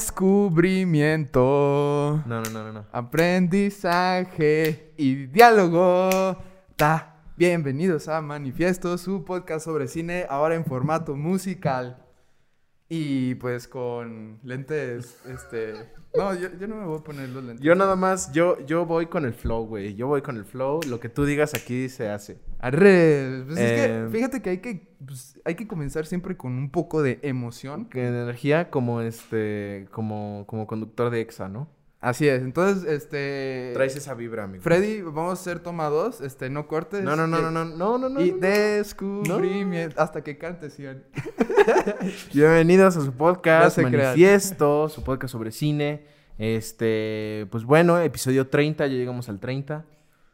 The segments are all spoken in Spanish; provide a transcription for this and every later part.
Descubrimiento. No, no, no, no, no. Aprendizaje y diálogo. Ta. Bienvenidos a Manifiesto, su podcast sobre cine, ahora en formato musical. Y pues con lentes, este... No, yo, yo no me voy a poner los lentes. Yo nada más, yo, yo voy con el flow, güey. Yo voy con el flow. Lo que tú digas aquí se hace. Arre. Pues es que, fíjate que hay que, pues, hay que comenzar siempre con un poco de emoción. Que energía como este, como, como conductor de EXA, ¿no? Así es. Entonces, este... Traes esa vibra, amigo. Freddy, vamos a hacer toma dos, este, no cortes. No, no, no, no, no, no, no, no. Y no. descubrimiento. Hasta que cantes, Ian. Bienvenidos a su podcast, No. Manifiesto, su podcast sobre cine. Este, pues bueno, episodio 30, ya llegamos al 30.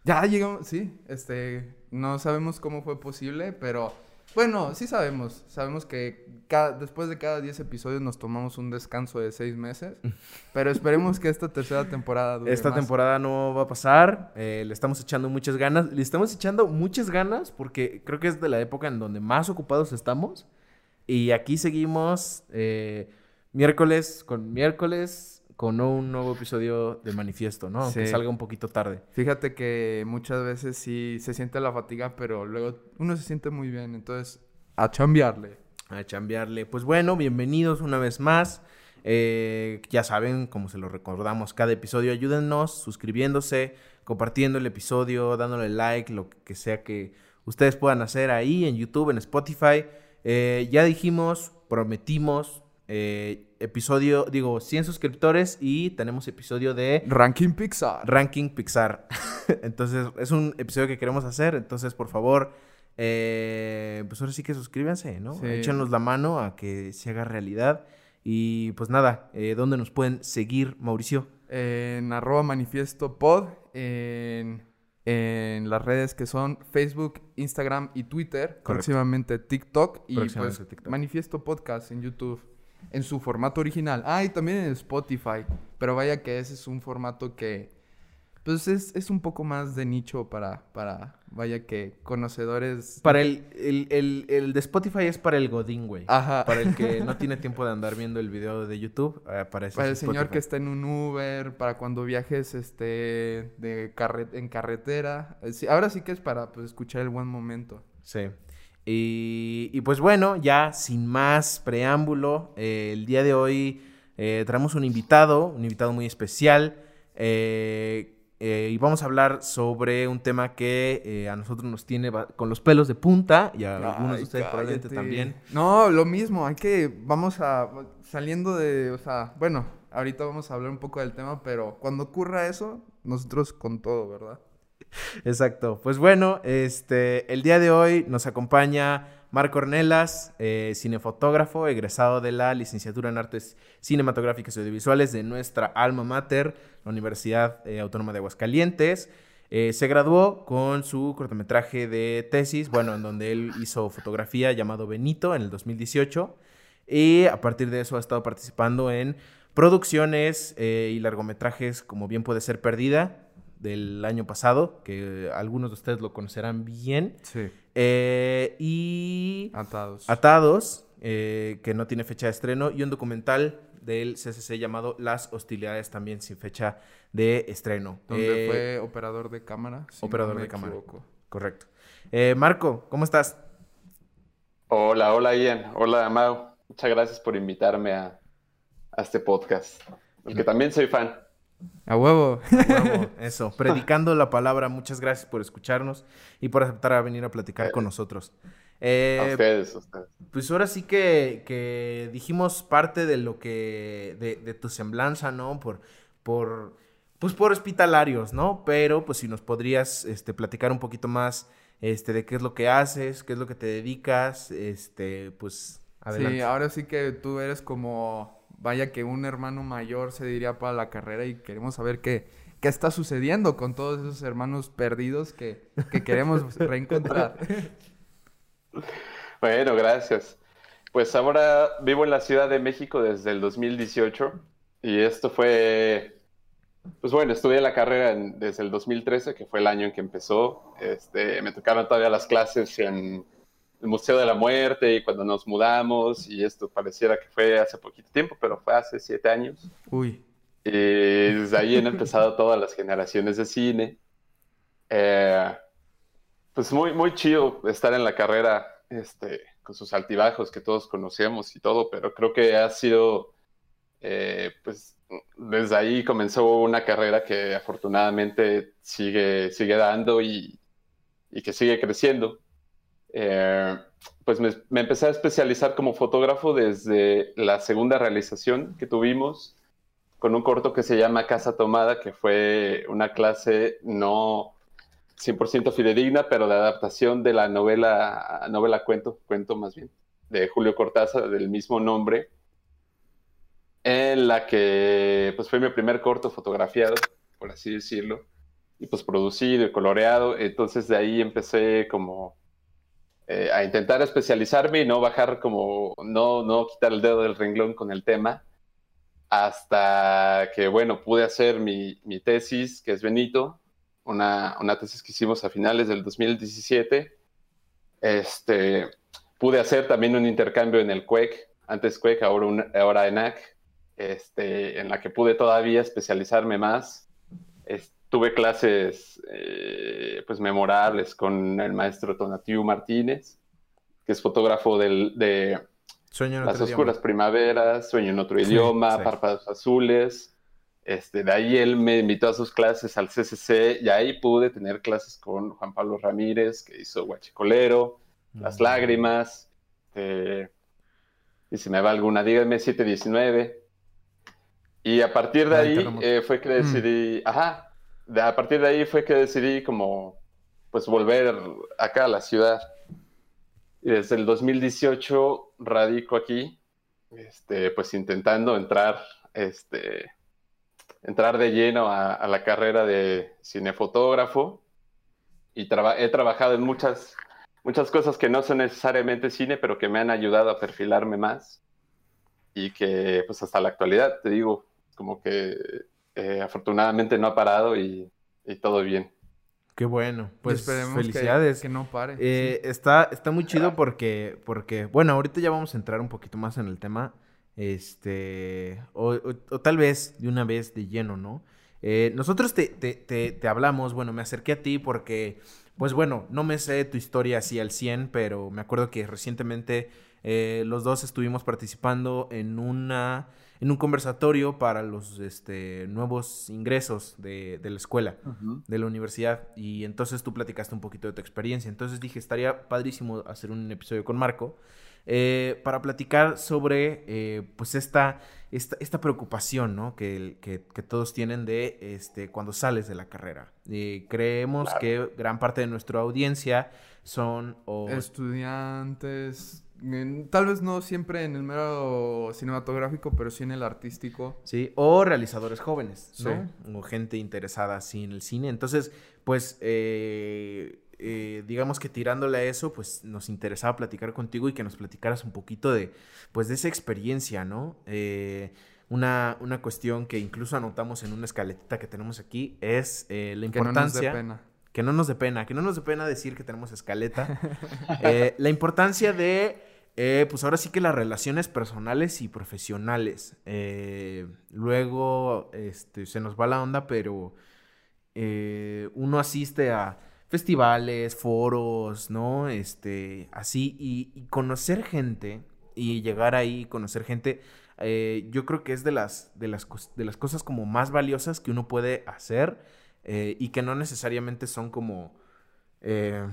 Ya llegamos, sí, este, no sabemos cómo fue posible, pero bueno, sí sabemos. Sabemos que cada- después de cada 10 episodios nos tomamos un descanso de 6 meses, pero esperemos que esta tercera temporada dure Esta más. temporada no va a pasar, eh, le estamos echando muchas ganas, le estamos echando muchas ganas porque creo que es de la época en donde más ocupados estamos. Y aquí seguimos eh, miércoles con miércoles con un nuevo episodio de Manifiesto, ¿no? Aunque Sí. salga un poquito tarde. Fíjate que muchas veces sí se siente la fatiga, pero luego uno se siente muy bien, entonces a chambearle. a chambearle. Pues bueno, bienvenidos una vez más. Eh, ya saben, como se lo recordamos cada episodio, ayúdennos suscribiéndose, compartiendo el episodio, dándole like, lo que sea que ustedes puedan hacer ahí en YouTube, en Spotify. Eh, ya dijimos, prometimos eh, episodio, digo, 100 suscriptores y tenemos episodio de Ranking Pixar. Ranking Pixar. entonces, es un episodio que queremos hacer. Entonces, por favor, eh, pues ahora sí que suscríbanse, ¿no? Sí. Échenos la mano a que se haga realidad. Y pues nada, eh, ¿dónde nos pueden seguir, Mauricio? en arroba manifiesto pod, en, en las redes que son Facebook, Instagram y Twitter, próximamente TikTok y Próximamente pues TikTok. manifiesto podcast en YouTube en su formato original. Ah, y también en Spotify, pero vaya que ese es un formato que pues es, es un poco más de nicho para, para vaya que conocedores. Para el, el, el, el de Spotify es para el Godín, güey. Ajá. Para el que no tiene tiempo de andar viendo el video de YouTube, eh, para Para el señor que está en un Uber, para cuando viajes este de carre- en carretera. Eh, sí, ahora sí que es para pues, escuchar el buen momento. Sí. Y, y pues bueno, ya sin más preámbulo, eh, el día de hoy eh, traemos un invitado, un invitado muy especial, eh, eh, y vamos a hablar sobre un tema que a nosotros nos tiene con los pelos de punta, y a algunos de Ay, ustedes probablemente también. No, lo mismo, hay que, vamos a, saliendo de, o sea, bueno, ahorita vamos a hablar un poco del tema, pero cuando ocurra eso, nosotros con todo, ¿verdad? Exacto. Pues bueno, este, el día de hoy nos acompaña Marco Ornelas, eh, cinefotógrafo, egresado de la licenciatura en Artes Cinematográficas y Audiovisuales de nuestra alma mater, la Universidad eh, Autónoma de Aguascalientes. Eh, se graduó con su cortometraje de tesis, bueno, en donde él hizo fotografía llamado Benito en el 2018. Y a partir de eso ha estado participando en producciones y largometrajes como bien puede ser Perdida del año pasado, que algunos de ustedes lo conocerán bien. Sí. Eh, y Atados. Atados, eh, que no tiene fecha de estreno, y un documental del CCC llamado Las Hostilidades, también sin fecha de estreno. donde Eh, fue operador de cámara. si no operador me de cámara. equivoco. Correcto. Eh, Marco, ¿cómo estás? Hola, hola Ian, hola Mau. Muchas gracias por invitarme a, a este podcast, porque también soy fan. A huevo. Bravo, Eso, predicando la palabra. Muchas gracias por escucharnos y por aceptar a venir a platicar con nosotros. Eh, A ustedes, a ustedes. Pues ahora sí que, que dijimos parte de lo que, de, de tu semblanza, ¿no? Por, por, pues por hospitalarios, ¿no? Pero pues si nos podrías, este, platicar un poquito más, este, de qué es lo que haces, qué es lo que te dedicas, este, pues, adelante. Sí, ahora sí que tú eres como, vaya que un hermano mayor se diría para la carrera y queremos saber qué, qué está sucediendo con todos esos hermanos perdidos que, que queremos reencontrar. Bueno, gracias. Pues ahora vivo en la Ciudad de México desde el 2018 y esto fue, pues bueno, estudié la carrera en- desde el 2013, que fue el año en que empezó. Este, me tocaron todavía las clases en, Museo de la Muerte y cuando nos mudamos y esto pareciera que fue hace poquito tiempo, pero fue hace siete años. Uy. Y desde ahí han empezado todas las generaciones de cine. Eh, pues muy, muy chido estar en la carrera este, con sus altibajos que todos conocemos y todo, pero creo que ha sido, eh, pues desde ahí comenzó una carrera que afortunadamente sigue, sigue dando y, y que sigue creciendo. Eh, pues me, empecé a especializar como fotógrafo desde la segunda realización que tuvimos con un corto que se llama Casa Tomada, que fue una clase no 100% fidedigna, pero de adaptación de la novela, novela cuento, cuento más bien, de Julio Cortázar, del mismo nombre, en la que pues fue mi primer corto fotografiado, por así decirlo, y pues producido y coloreado, entonces de ahí empecé como eh, a intentar especializarme y no bajar como, no, no quitar el dedo del renglón con el tema, hasta que, bueno, pude hacer mi, mi tesis, que es Benito, una, una, tesis que hicimos a finales del 2017. Este, pude hacer también un intercambio en el CUEC, antes CUEC, ahora, un, ahora ENAC, este, en la que pude todavía especializarme más. Tuve clases eh, pues memorables con el maestro Tonatiu Martínez, que es fotógrafo del, de Sueño en Las Oscuras Primaveras, Sueño en otro idioma, sí. Párpados Azules. Este, de ahí él me invitó a sus clases al CCC y ahí pude tener clases con Juan Pablo Ramírez, que hizo Guachicolero, mm. Las Lágrimas, eh, y si me va alguna, díganme 719. Y a partir de ahí, ahí eh, fue que decidí, mm. ajá, de, a partir de ahí fue que decidí como, pues volver acá a la ciudad. Y desde el 2018 radico aquí, este, pues intentando entrar, este, entrar de lleno a, la carrera de cinefotógrafo y he trabajado en muchas, muchas cosas que no son necesariamente cine, pero que me han ayudado a perfilarme más y que pues hasta la actualidad, te digo, como que eh, afortunadamente no ha parado y, y, todo bien. Qué bueno, pues felicidades. Que, que, no pare. Eh, sí. está, está muy chido porque, porque, bueno, ahorita ya vamos a entrar un poquito más en el tema. Este, o, o, o, tal vez de una vez de lleno, ¿no? Eh, nosotros te, te, te, te, hablamos, bueno, me acerqué a ti porque, pues bueno, no me sé tu historia así al 100, pero me acuerdo que recientemente eh, los dos estuvimos participando en una en un conversatorio para los este, nuevos ingresos de, de la escuela, uh -huh. de la universidad. Y entonces tú platicaste un poquito de tu experiencia. Entonces dije, estaría padrísimo hacer un episodio con Marco eh, para platicar sobre eh, pues esta, esta, esta, preocupación ¿no? que, que, que, todos tienen de este, cuando sales de la carrera. Eh, creemos claro. que gran parte de nuestra audiencia son... Estudiantes, Tal vez no siempre en el mero cinematográfico, pero sí en el artístico. Sí, o realizadores jóvenes, ¿no? Sí. O gente interesada así en el cine. Entonces, pues, eh, eh, digamos que tirándole a eso, pues nos interesaba platicar contigo y que nos platicaras un poquito de, pues, de esa experiencia, ¿no? Eh, una, una cuestión que incluso anotamos en una escaletita que tenemos aquí es eh, la importancia... Que no nos dé pena. Que no nos dé pena, que no nos dé pena decir que tenemos escaleta. eh, la importancia de, eh, pues ahora sí que las relaciones personales y profesionales. Eh, luego este, se nos va la onda, pero eh, uno asiste a festivales, foros, ¿no? Este, así, y, y conocer gente y llegar ahí, conocer gente, eh, yo creo que es de las, de, las, de las cosas como más valiosas que uno puede hacer eh, y que no necesariamente son como, eh,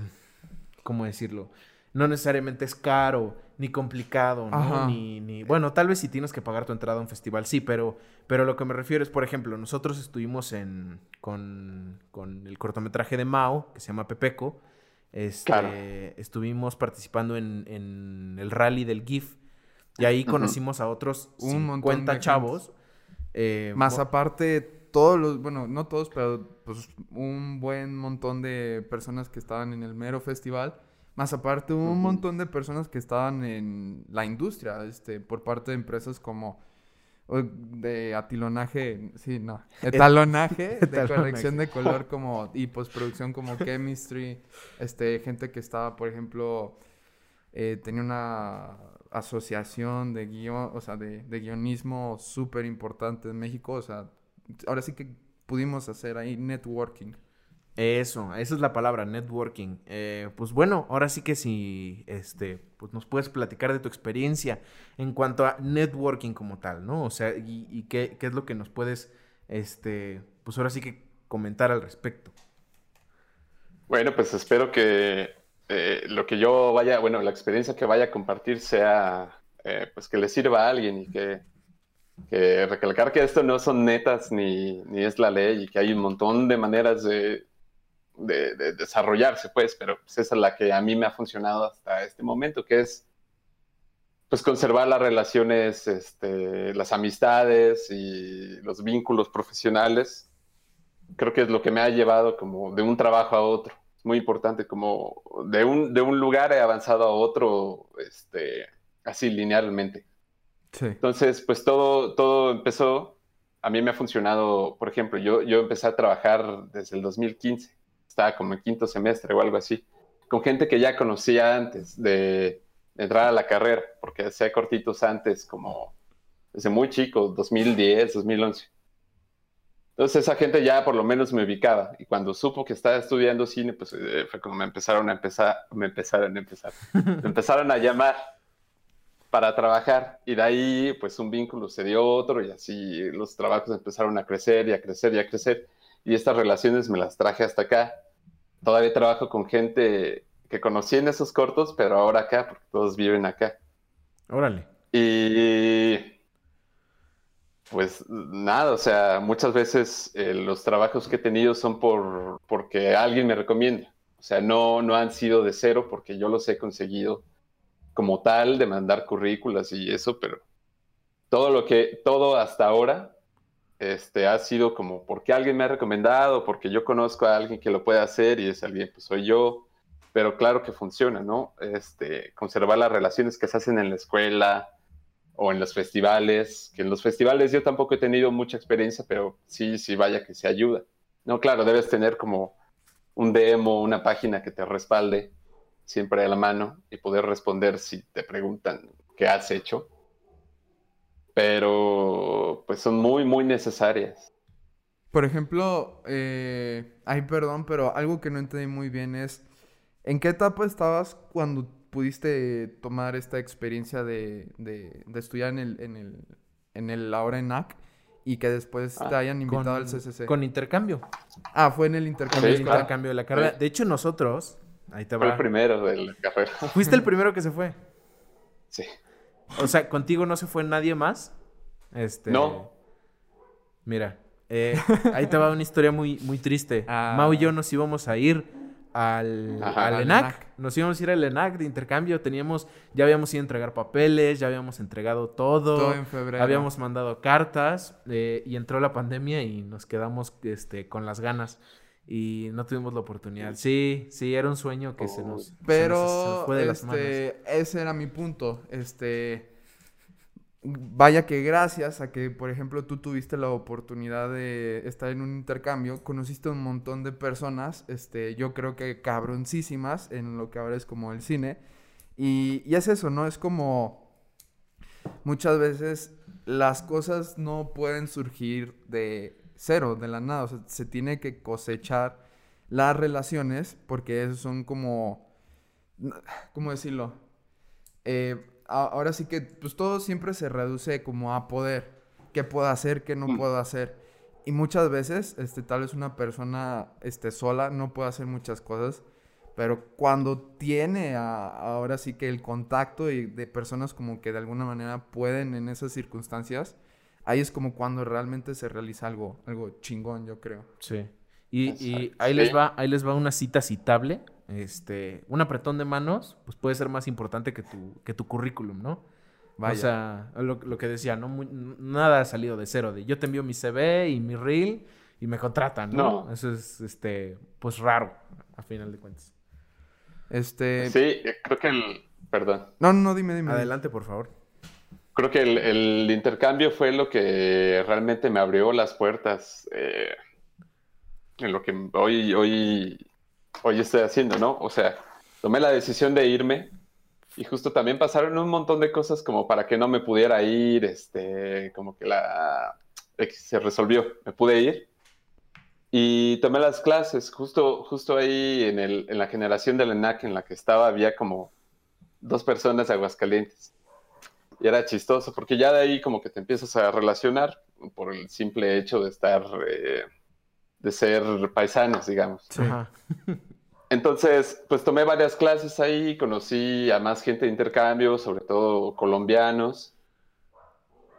¿cómo decirlo? No necesariamente es caro ni complicado, ¿no? Ni, ni, bueno, tal vez si tienes que pagar tu entrada a un festival, sí, pero, pero lo que me refiero es, por ejemplo, nosotros estuvimos en, con, con el cortometraje de Mao, que se llama Pepeco, este, claro. estuvimos participando en, en, el rally del GIF, y ahí conocimos uh -huh. a otros un 50 chavos. Eh, Más aparte, todos los, bueno, no todos, pero pues un buen montón de personas que estaban en el mero festival. Más aparte, un uh -huh. montón de personas que estaban en la industria, este, por parte de empresas como de atilonaje, sí, no, etalonaje, de corrección de color como y postproducción como chemistry, este, gente que estaba, por ejemplo, eh, tenía una asociación de guion, o sea, de, de guionismo súper importante en México, o sea, ahora sí que pudimos hacer ahí networking. Eso, esa es la palabra, networking. Eh, pues bueno, ahora sí que si este, pues nos puedes platicar de tu experiencia en cuanto a networking como tal, ¿no? O sea, y, qué, qué, es lo que nos puedes, este, pues ahora sí que comentar al respecto. Bueno, pues espero que eh, lo que yo vaya, bueno, la experiencia que vaya a compartir sea, eh, pues que le sirva a alguien y que, que recalcar que esto no son netas ni, ni es la ley y que hay un montón de maneras de de, de, desarrollarse, pues, pero pues, esa es la que a mí me ha funcionado hasta este momento, que es pues conservar las relaciones, este, las amistades y los vínculos profesionales. Creo que es lo que me ha llevado como de un trabajo a otro. Es muy importante, como de un, de un lugar he avanzado a otro, este, así linealmente. Sí. Entonces, pues todo, todo empezó, a mí me ha funcionado, por ejemplo, yo, yo empecé a trabajar desde el 2015 estaba como en quinto semestre o algo así, con gente que ya conocía antes de entrar a la carrera, porque hacía cortitos antes, como desde muy chico, 2010, 2011. Entonces esa gente ya por lo menos me ubicaba y cuando supo que estaba estudiando cine, pues eh, fue como me empezaron a empezar, me empezaron a empezar, me empezaron a llamar para trabajar y de ahí pues un vínculo se dio otro y así los trabajos empezaron a crecer y a crecer y a crecer y estas relaciones me las traje hasta acá todavía trabajo con gente que conocí en esos cortos, pero ahora acá, porque todos viven acá. Órale. Y pues nada, o sea, muchas veces eh, los trabajos que he tenido son por porque alguien me recomienda. O sea, no, no han sido de cero porque yo los he conseguido como tal, de mandar currículas y eso, pero todo lo que, todo hasta ahora este, ha sido como porque alguien me ha recomendado, porque yo conozco a alguien que lo puede hacer y ese alguien pues soy yo, pero claro que funciona, ¿no? Este, conservar las relaciones que se hacen en la escuela o en los festivales, que en los festivales yo tampoco he tenido mucha experiencia, pero sí, sí, vaya que se ayuda. No, claro, debes tener como un demo, una página que te respalde siempre a la mano y poder responder si te preguntan qué has hecho pero pues son muy, muy necesarias. Por ejemplo, eh, ay, perdón, pero algo que no entendí muy bien es, ¿en qué etapa estabas cuando pudiste tomar esta experiencia de, de, de estudiar en el, en el, en el ahora ENAC y que después te ah, hayan invitado al CCC? Con intercambio. Ah, fue en el intercambio. Sí, intercambio de la carrera. De hecho, nosotros, ahí te va. Fue el primero de la carrera. ¿Fuiste el primero que se fue? Sí. O sea, ¿contigo no se fue nadie más? Este... No. Mira, eh, ahí te va una historia muy, muy triste. Ah. Mau y yo nos íbamos a ir al, al ENAC. Nos íbamos a ir al ENAC de intercambio. Teníamos, ya habíamos ido a entregar papeles, ya habíamos entregado todo. Todo en febrero. Habíamos mandado cartas eh, y entró la pandemia y nos quedamos este, con las ganas. Y no tuvimos la oportunidad. Sí, sí, era un sueño que se, nos, Pero, fue de las este, manos. Ese era mi punto. Este vaya que gracias a que, por ejemplo, tú tuviste la oportunidad de estar en un intercambio, conociste un montón de personas, este, yo creo que cabroncísimas en lo que ahora es como el cine. Y, y es eso, ¿no? Es como muchas veces las cosas no pueden surgir de cero, de la nada. O sea, se tiene que cosechar las relaciones porque son como, ¿cómo decirlo? Eh, ahora sí que pues todo siempre se reduce como a poder. ¿Qué puedo hacer? ¿Qué no mm. puedo hacer? Y muchas veces, este, tal vez una persona este, sola no puede hacer muchas cosas, pero cuando tiene ahora sí que el contacto y de personas como que de alguna manera pueden en esas circunstancias, ahí es como cuando realmente se realiza algo, algo chingón, yo creo. Sí. Y, y ahí les va, ahí les va una cita citable este, un apretón de manos, pues puede ser más importante que tu, que tu currículum, ¿no? Vaya. O sea, lo, que decía, ¿no? nada ha salido de cero, de yo te envío mi CV y mi reel y me contratan, ¿no? Eso es, este, pues raro, a final de cuentas. Este... Sí, creo que el... Perdón. No, no, dime, dime. Adelante, por favor. Creo que el, intercambio fue lo que realmente me abrió las puertas eh, en lo que hoy, hoy hoy estoy haciendo, ¿no? O sea, tomé la decisión de irme Y justo también pasaron un montón de cosas como para que no me pudiera ir, este, como que la se resolvió, me pude ir. Y tomé las clases, justo, justo ahí en, el, en la generación del ENAC en la que estaba, había como dos personas de Aguascalientes. Y era chistoso, porque ya de ahí como que te empiezas a relacionar por el simple hecho de estar, eh, de ser paisanos, digamos. Entonces, pues tomé varias clases ahí, conocí a más gente de intercambio, sobre todo colombianos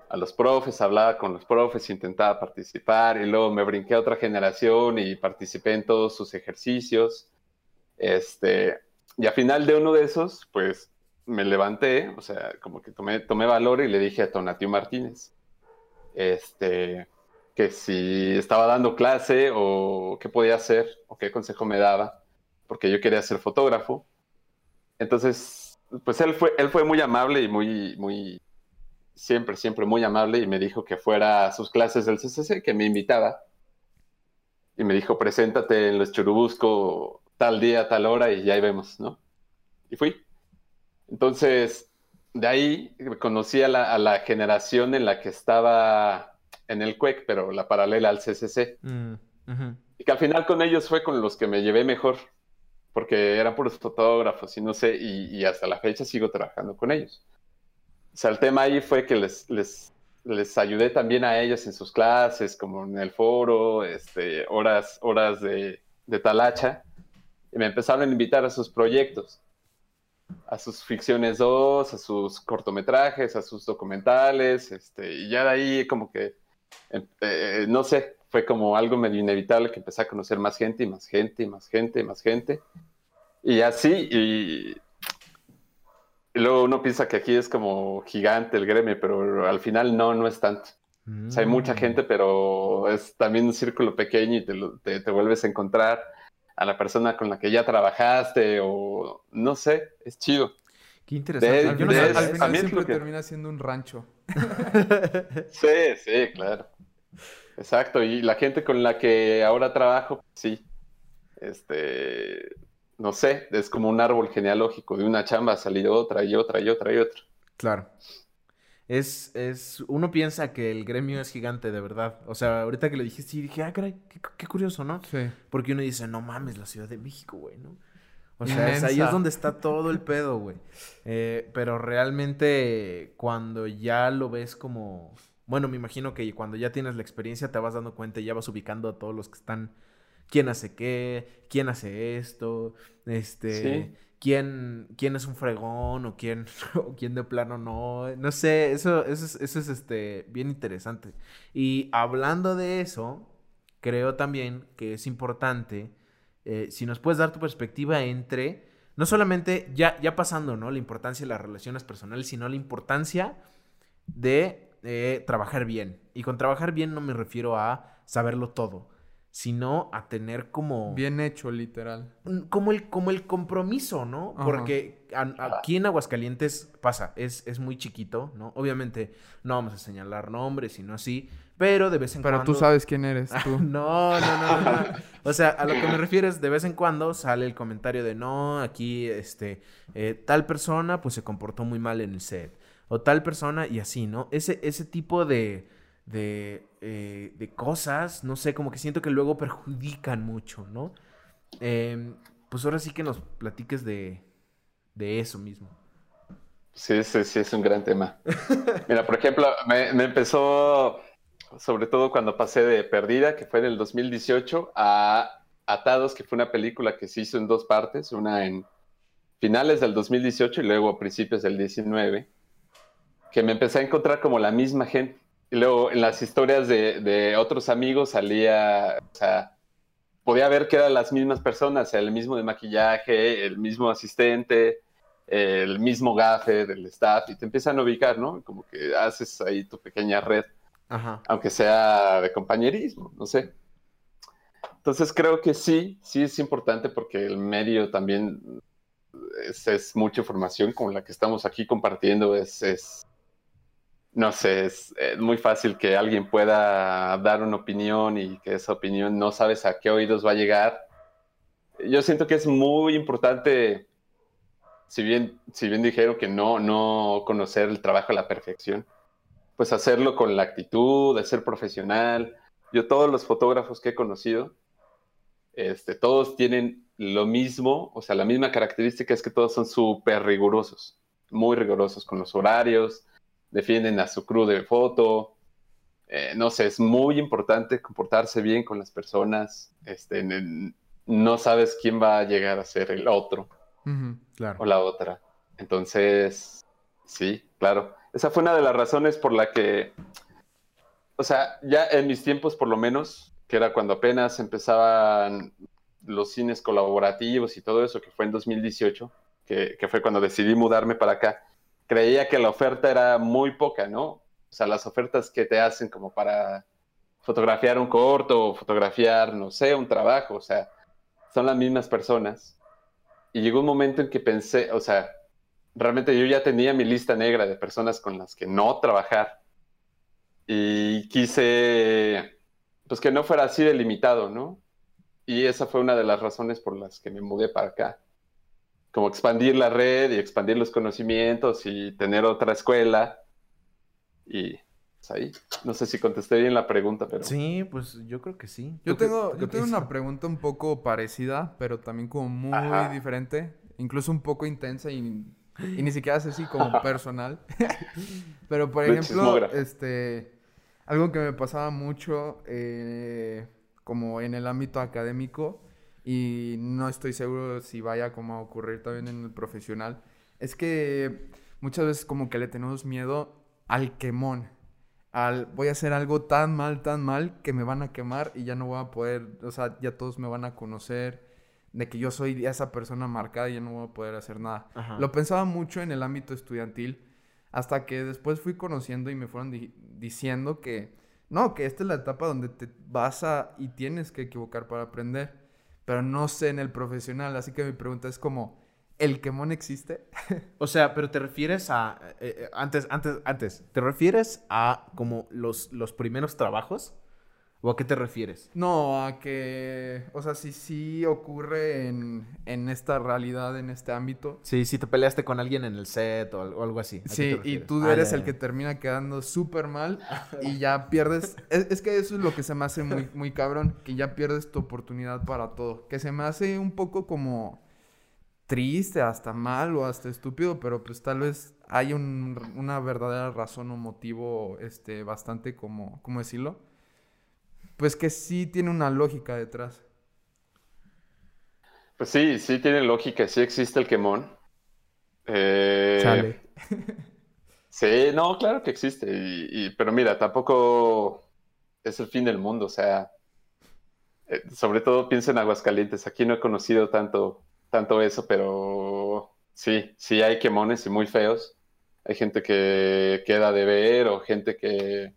a los profes, hablaba con los profes, intentaba participar y luego me brinqué a otra generación y participé en todos sus ejercicios. Este, y al final de uno de esos, pues me levanté, o sea, como que tomé, tomé valor y le dije a Tonatio Martínez, este, que si estaba dando clase o qué podía hacer o qué consejo me daba, porque yo quería ser fotógrafo. Entonces, pues él fue, él fue muy amable y muy, muy, siempre, siempre muy amable y me dijo que fuera a sus clases del CCC, que me invitaba. Y me dijo, preséntate en los Churubusco tal día, tal hora y ya ahí vemos, ¿no? Y fui. Entonces, de ahí conocí a la, generación en la que estaba en el CUEC, pero la paralela al CCC. Mm, y que al final con ellos fue con los que me llevé mejor, porque eran puros fotógrafos y no sé, y hasta la fecha sigo trabajando con ellos. O sea, el tema ahí fue que les, les, les ayudé también a ellos en sus clases, como en el foro, este, horas, horas de, de talacha, y me empezaron a invitar a sus proyectos, a sus ficciones 2, a sus cortometrajes, a sus documentales, este, y ya de ahí como que, em, eh, no sé, fue como algo medio inevitable que empecé a conocer más gente y más gente y más gente y más gente. Y así, y y luego uno piensa que aquí es como gigante el gremio, pero al final no, no es tanto. O sea, hay mucha mm. gente, pero es también un círculo pequeño y te, te, vuelves a encontrar a la persona con la que ya trabajaste o no sé, es chido. Qué interesante. al final siempre termina siendo un rancho. sí, sí, claro. Exacto. Y la gente con la que ahora trabajo, sí. Este, no sé, es como un árbol genealógico, de una chamba ha salido otra y otra y otra y otra. Claro. Es, es, uno piensa que el gremio es gigante de verdad. O sea, ahorita que lo dijiste, sí, dije, ah, caray, qué, curioso, ¿no? Sí. Porque uno dice, no mames, la Ciudad de México, güey, ¿no? O sea, ahí es donde está todo el pedo, güey. Eh, pero realmente cuando ya lo ves como... Bueno, me imagino que cuando ya tienes la experiencia te vas dando cuenta y ya vas ubicando a todos los que están quién hace qué, quién hace esto, este, quién, quién es un fregón o quién, o quién de plano no, no sé, eso, eso, es, eso es este, bien interesante. Y hablando de eso, creo también que es importante, eh, si nos puedes dar tu perspectiva entre, no solamente ya, ya pasando, ¿no? La importancia de las relaciones personales, sino la importancia de eh, trabajar bien. Y con trabajar bien no me refiero a saberlo todo, sino a tener como... Bien hecho, literal. Como el, como el compromiso, ¿no? Porque aquí en Aguascalientes pasa, es, es muy chiquito, ¿no? Obviamente no vamos a señalar nombres, sino así, pero de vez en cuando... Pero tú sabes quién eres, tú. no, no, no, no, O sea, a lo que me refiero es, de vez en cuando sale el comentario de, no, aquí, este, eh, tal persona, pues se comportó muy mal en el set. O tal persona, y así, ¿no? Ese, ese tipo de de, eh, de cosas, no sé, como que siento que luego perjudican mucho, ¿no? Em, pues ahora sí que nos platiques de, de eso mismo. Sí, sí, sí, es un gran tema. Mira, por ejemplo, me, me, empezó, sobre todo cuando pasé de Perdida, que fue en el 2018, a Atados, que fue una película que se hizo en dos partes, una en finales del 2018 y luego a principios del 19, que me empecé a encontrar como la misma gente. Y luego en las historias de, otros amigos salía, o sea, podía ver que eran las mismas personas, el mismo de maquillaje, el mismo asistente, el mismo gafe del staff, y te empiezan a ubicar, ¿no? Como que haces ahí tu pequeña red, aunque sea de compañerismo, no sé. Entonces creo que sí, sí es importante porque el medio también es, es mucha información con la que estamos aquí compartiendo, es, es no sé, es, muy fácil que alguien pueda dar una opinión y que esa opinión no sabes a qué oídos va a llegar. Yo siento que es muy importante si bien, si bien dijeron que no, no conocer el trabajo a la perfección, pues hacerlo con la actitud, de ser profesional. Yo todos los fotógrafos que he conocido, este, todos tienen lo mismo, o sea, la misma característica es que todos son súper rigurosos, muy rigurosos con los horarios, defienden a su crew de foto, eh, no sé, es muy importante comportarse bien con las personas, este, no sabes quién va a llegar a ser el otro claro. o la otra. Entonces, sí, claro. Esa fue una de las razones por la que, o sea, ya en mis tiempos por lo menos, que era cuando apenas empezaban los cines colaborativos y todo eso, que fue en 2018, que, que fue cuando decidí mudarme para acá, creía que la oferta era muy poca, ¿no? O sea, las ofertas que te hacen como para fotografiar un corto o fotografiar, no sé, un trabajo, o sea, son las mismas personas. Y llegó un momento en que pensé, o sea, realmente yo ya tenía mi lista negra de personas con las que no trabajar. Y quise, pues que no fuera así delimitado, ¿no? Y esa fue una de las razones por las que me mudé para acá. Como expandir la red y expandir los conocimientos y tener otra escuela. Y pues ahí. No sé si contesté bien la pregunta, pero. Sí, pues yo creo que sí. Yo tengo, yo tengo una pregunta un poco parecida, pero también como muy diferente. Incluso un poco intensa y y ni siquiera sé si como personal. Pero, por ejemplo, este... Algo que me pasaba mucho eh, como en el ámbito académico y no estoy seguro si vaya como a ocurrir también en el profesional, es que muchas veces como que le tenemos miedo al quemón. Al voy a hacer algo tan mal, tan mal que me van a quemar y ya no voy a poder, o sea, ya todos me van a conocer de que yo soy esa persona marcada y ya no voy a poder hacer nada. Lo pensaba mucho en el ámbito estudiantil, hasta que después fui conociendo y me fueron diciendo que no, que esta es la etapa donde te vas a y tienes que equivocar para aprender, pero no sé en el profesional, así que mi pregunta es como, ¿el quemón existe? o sea, pero te refieres a, eh, eh, antes, antes, antes, ¿te refieres a como los, los primeros trabajos? ¿O a qué te refieres? No, a que, o sea, si sí ocurre en, en, esta realidad, en este ámbito. Sí, si te peleaste con alguien en el set o, algo así. Sí, y tú ah, eres el que termina quedando súper mal y ya pierdes. es, que eso es lo que se me hace muy, muy cabrón, que ya pierdes tu oportunidad para todo. Que se me hace un poco como triste, hasta mal o hasta estúpido, pero pues tal vez hay un, una verdadera razón o motivo, este, bastante como, ¿cómo decirlo? Pues que sí tiene una lógica detrás. Pues sí, sí tiene lógica, sí existe el quemón. Eh, sí, no, claro que existe, y, pero mira, tampoco es el fin del mundo, o sea, eh, sobre todo piensa en Aguascalientes, aquí no he conocido tanto, tanto eso, pero sí, sí hay quemones y muy feos. Hay gente que queda de ver o gente que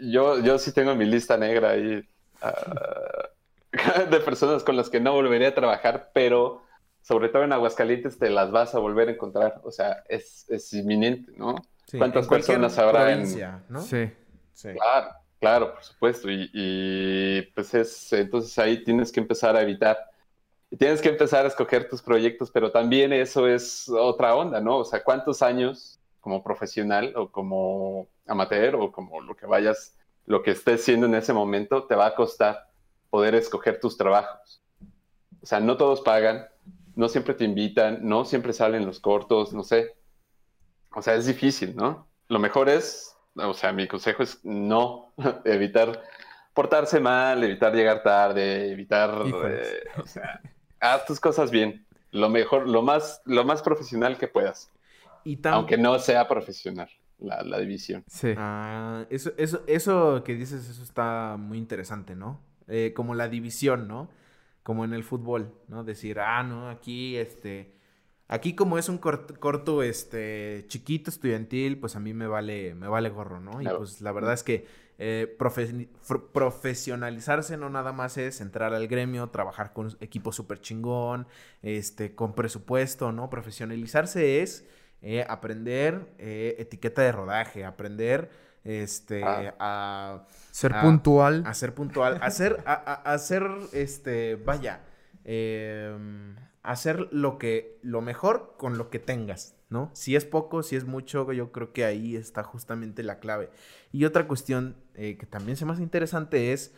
yo, yo sí tengo mi lista negra ahí ah, de personas con las que no volvería a trabajar, pero sobre todo en Aguascalientes te las vas a volver a encontrar. O sea, es, es inminente, ¿no? ¿Cuántas personas habrá en... ¿no? Sí. sí. Claro, claro, por supuesto. Y, y, pues es, entonces ahí tienes que empezar a evitar. Y tienes que empezar a escoger tus proyectos, pero también eso es otra onda, ¿no? O sea, ¿cuántos años como profesional o como amateur o como lo que vayas, lo que estés siendo en ese momento, te va a costar poder escoger tus trabajos. O sea, no todos pagan, no siempre te invitan, no siempre salen los cortos, no sé. O sea, es difícil, ¿no? Lo mejor es, o sea, mi consejo es no evitar portarse mal, evitar llegar tarde, evitar, eh, o sea, haz tus cosas bien. Lo mejor, lo más, lo más profesional que puedas. Aunque no sea profesional la, división. Sí. Ah, eso, eso, eso que dices, eso está muy interesante, ¿no? Eh, como la división, ¿no? Como en el fútbol, ¿no? Decir, ah, no, aquí, este, aquí como es un corto, este, chiquito, estudiantil, pues a mí me vale, me vale gorro, ¿no? Y pues la verdad es que eh, profesionalizarse no nada más es entrar al gremio, trabajar con equipo súper chingón, este, con presupuesto, ¿no? Profesionalizarse es eh, aprender eh, etiqueta de rodaje, aprender este ah. a ser puntual, a ser puntual, a ser, a, hacer este, vaya, eh, hacer lo que, lo mejor con lo que tengas, ¿no? Si es poco, si es mucho, yo creo que ahí está justamente la clave. Y otra cuestión eh, que también se me hace interesante es,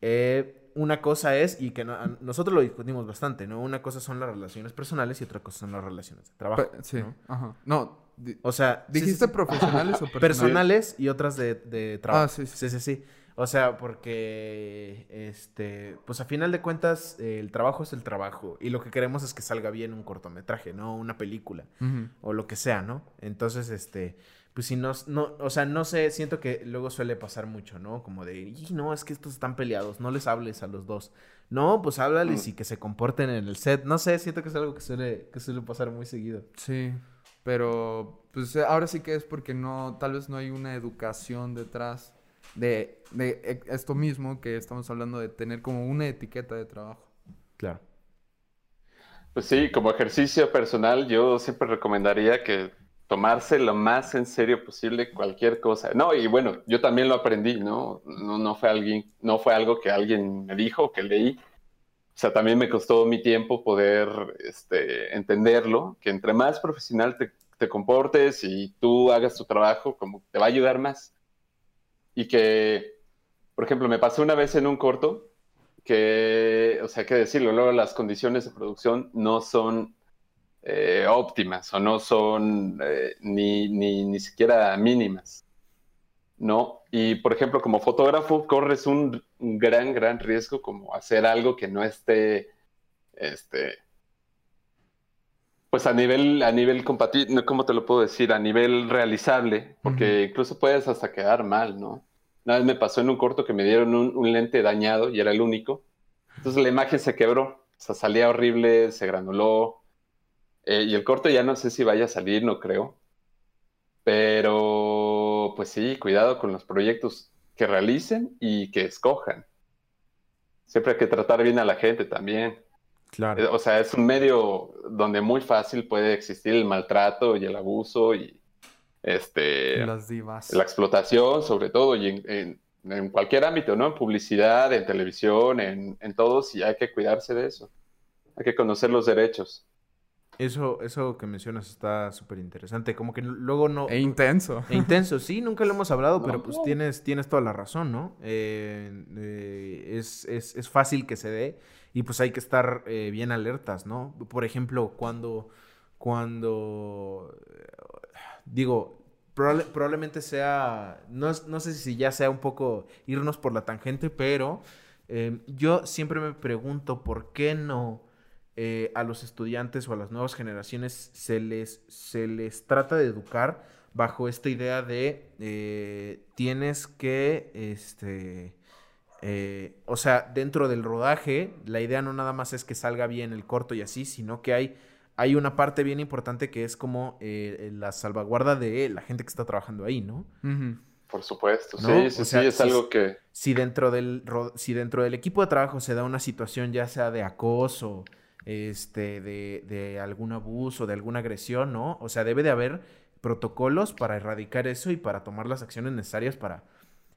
eh, una cosa es, y que nosotros lo discutimos bastante, ¿no? Una cosa son las relaciones personales y otra cosa son las relaciones de trabajo. sí, ¿no? ajá. No, o sea... ¿Dijiste profesionales o personales? Personales y otras de, de trabajo. Ah, sí, sí, sí, sí. O sea, porque, este, pues a final de cuentas, el trabajo es el trabajo. Y lo que queremos es que salga bien un cortometraje, ¿no? Una película. O lo que sea, ¿no? Entonces, este, pues si no, no, o sea, no sé, siento que luego suele pasar mucho, ¿no? Como de, y no, es que estos están peleados, no les hables a los dos. No, pues háblales mm. y que se comporten en el set. No sé, siento que es algo que suele, que suele pasar muy seguido. Sí, pero pues ahora sí que es porque no, tal vez no hay una educación detrás de, de e, esto mismo que estamos hablando de tener como una etiqueta de trabajo. Claro. Pues sí, como ejercicio personal, yo siempre recomendaría que tomarse lo más en serio posible cualquier cosa. No, y bueno, yo también lo aprendí, ¿no? No, no, fue, alguien, no fue algo que alguien me dijo, que leí. O sea, también me costó mi tiempo poder este, entenderlo, que entre más profesional te, te comportes y tú hagas tu trabajo, como te va a ayudar más y que, por ejemplo, me pasó una vez en un corto que, o sea, que decirlo, luego las condiciones de producción no son eh, óptimas o no son eh, ni, ni, ni, siquiera mínimas, ¿no? Y, por ejemplo, como fotógrafo corres un, gran, gran riesgo como hacer algo que no esté, este, pues a nivel, a nivel compatible, ¿cómo te lo puedo decir? A nivel realizable, porque incluso puedes hasta quedar mal, ¿no? Una vez me pasó en un corto que me dieron un, lente dañado y era el único. Entonces la imagen se quebró, o sea, salía horrible, se granuló. Eh, y el corto ya no sé si vaya a salir, no creo. Pero, pues sí, cuidado con los proyectos que realicen y que escojan. Siempre hay que tratar bien a la gente también. Claro. Eh, o sea, es un medio donde muy fácil puede existir el maltrato y el abuso y, este, Las divas. La explotación, sobre todo, y en, en, cualquier ámbito, ¿no? En publicidad, en televisión, en, en todos, y hay que cuidarse de eso. Hay que conocer los derechos. Eso, eso que mencionas está súper interesante. Como que luego no. E intenso. E intenso, sí, nunca lo hemos hablado, pero pues tienes, tienes toda la razón, ¿no? Eh, eh, es, es, es, fácil que se dé y pues hay que estar eh, bien alertas, ¿no? Por ejemplo, cuando. Cuando digo, probablemente sea, no, no, sé si ya sea un poco irnos por la tangente, pero yo siempre me pregunto por qué no eh, a los estudiantes o a las nuevas generaciones se les, se les trata de educar bajo esta idea de eh, tienes que, este, eh, o sea, dentro del rodaje, la idea no nada más es que salga bien el corto y así, sino que hay hay una parte bien importante que es como eh, la salvaguarda de la gente que está trabajando ahí, ¿no? Por supuesto, sí, sí, sí, es algo que... Si dentro, del, si dentro del equipo de trabajo se da una situación ya sea de acoso, este, de, de algún abuso, de alguna agresión, ¿no? O sea, debe de haber protocolos para erradicar eso y para tomar las acciones necesarias para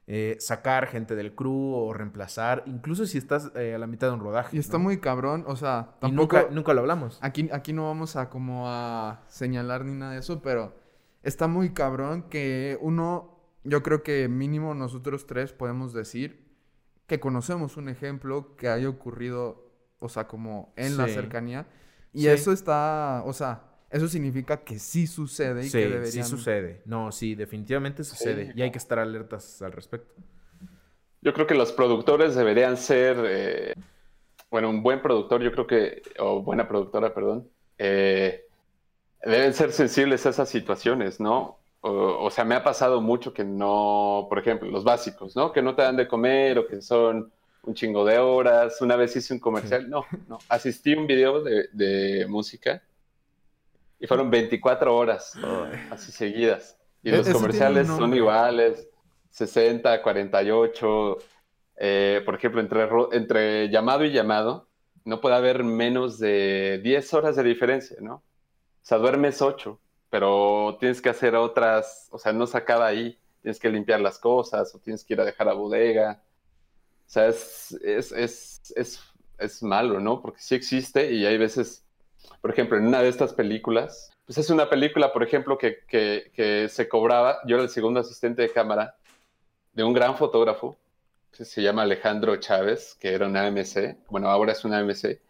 eh, sacar gente del crew o reemplazar, incluso si estás eh, a la mitad de un rodaje. Y está muy cabrón, o sea, tampoco... nunca, nunca, lo hablamos. Aquí, aquí no vamos a como a señalar ni nada de eso, pero está muy cabrón que uno, yo creo que mínimo nosotros tres podemos decir que conocemos un ejemplo que haya ocurrido, o sea, como en la cercanía. Y eso está, o sea, eso significa que sí sucede y que deberían... sí sucede. No, sí, definitivamente sucede. Y hay que estar alertas al respecto. Yo creo que los productores deberían ser... Eh, bueno, un buen productor, yo creo que... O buena productora, perdón. Eh, deben ser sensibles a esas situaciones, ¿no? O, sea, me ha pasado mucho que no... Por ejemplo, los básicos, ¿no? Que no te dan de comer o que son un chingo de horas. Una vez hice un comercial. No, no. Asistí a un video de, de música y fueron 24 horas, así seguidas. Y e-, los comerciales son iguales, 60, 48. Eh, por ejemplo, entre, entre llamado y llamado, no puede haber menos de 10 horas de diferencia, ¿no? O sea, duermes 8, pero tienes que hacer otras, o sea, no se acaba ahí. Tienes que limpiar las cosas o tienes que ir a dejar a bodega. O sea, es, es, es, es, es malo, ¿no? Porque sí existe y hay veces por ejemplo, en una de estas películas, pues es una película, por ejemplo, que, que, se cobraba, yo era el segundo asistente de cámara de un gran fotógrafo, que se llama Alejandro Chávez, que era una AMC, bueno, ahora es una AMC.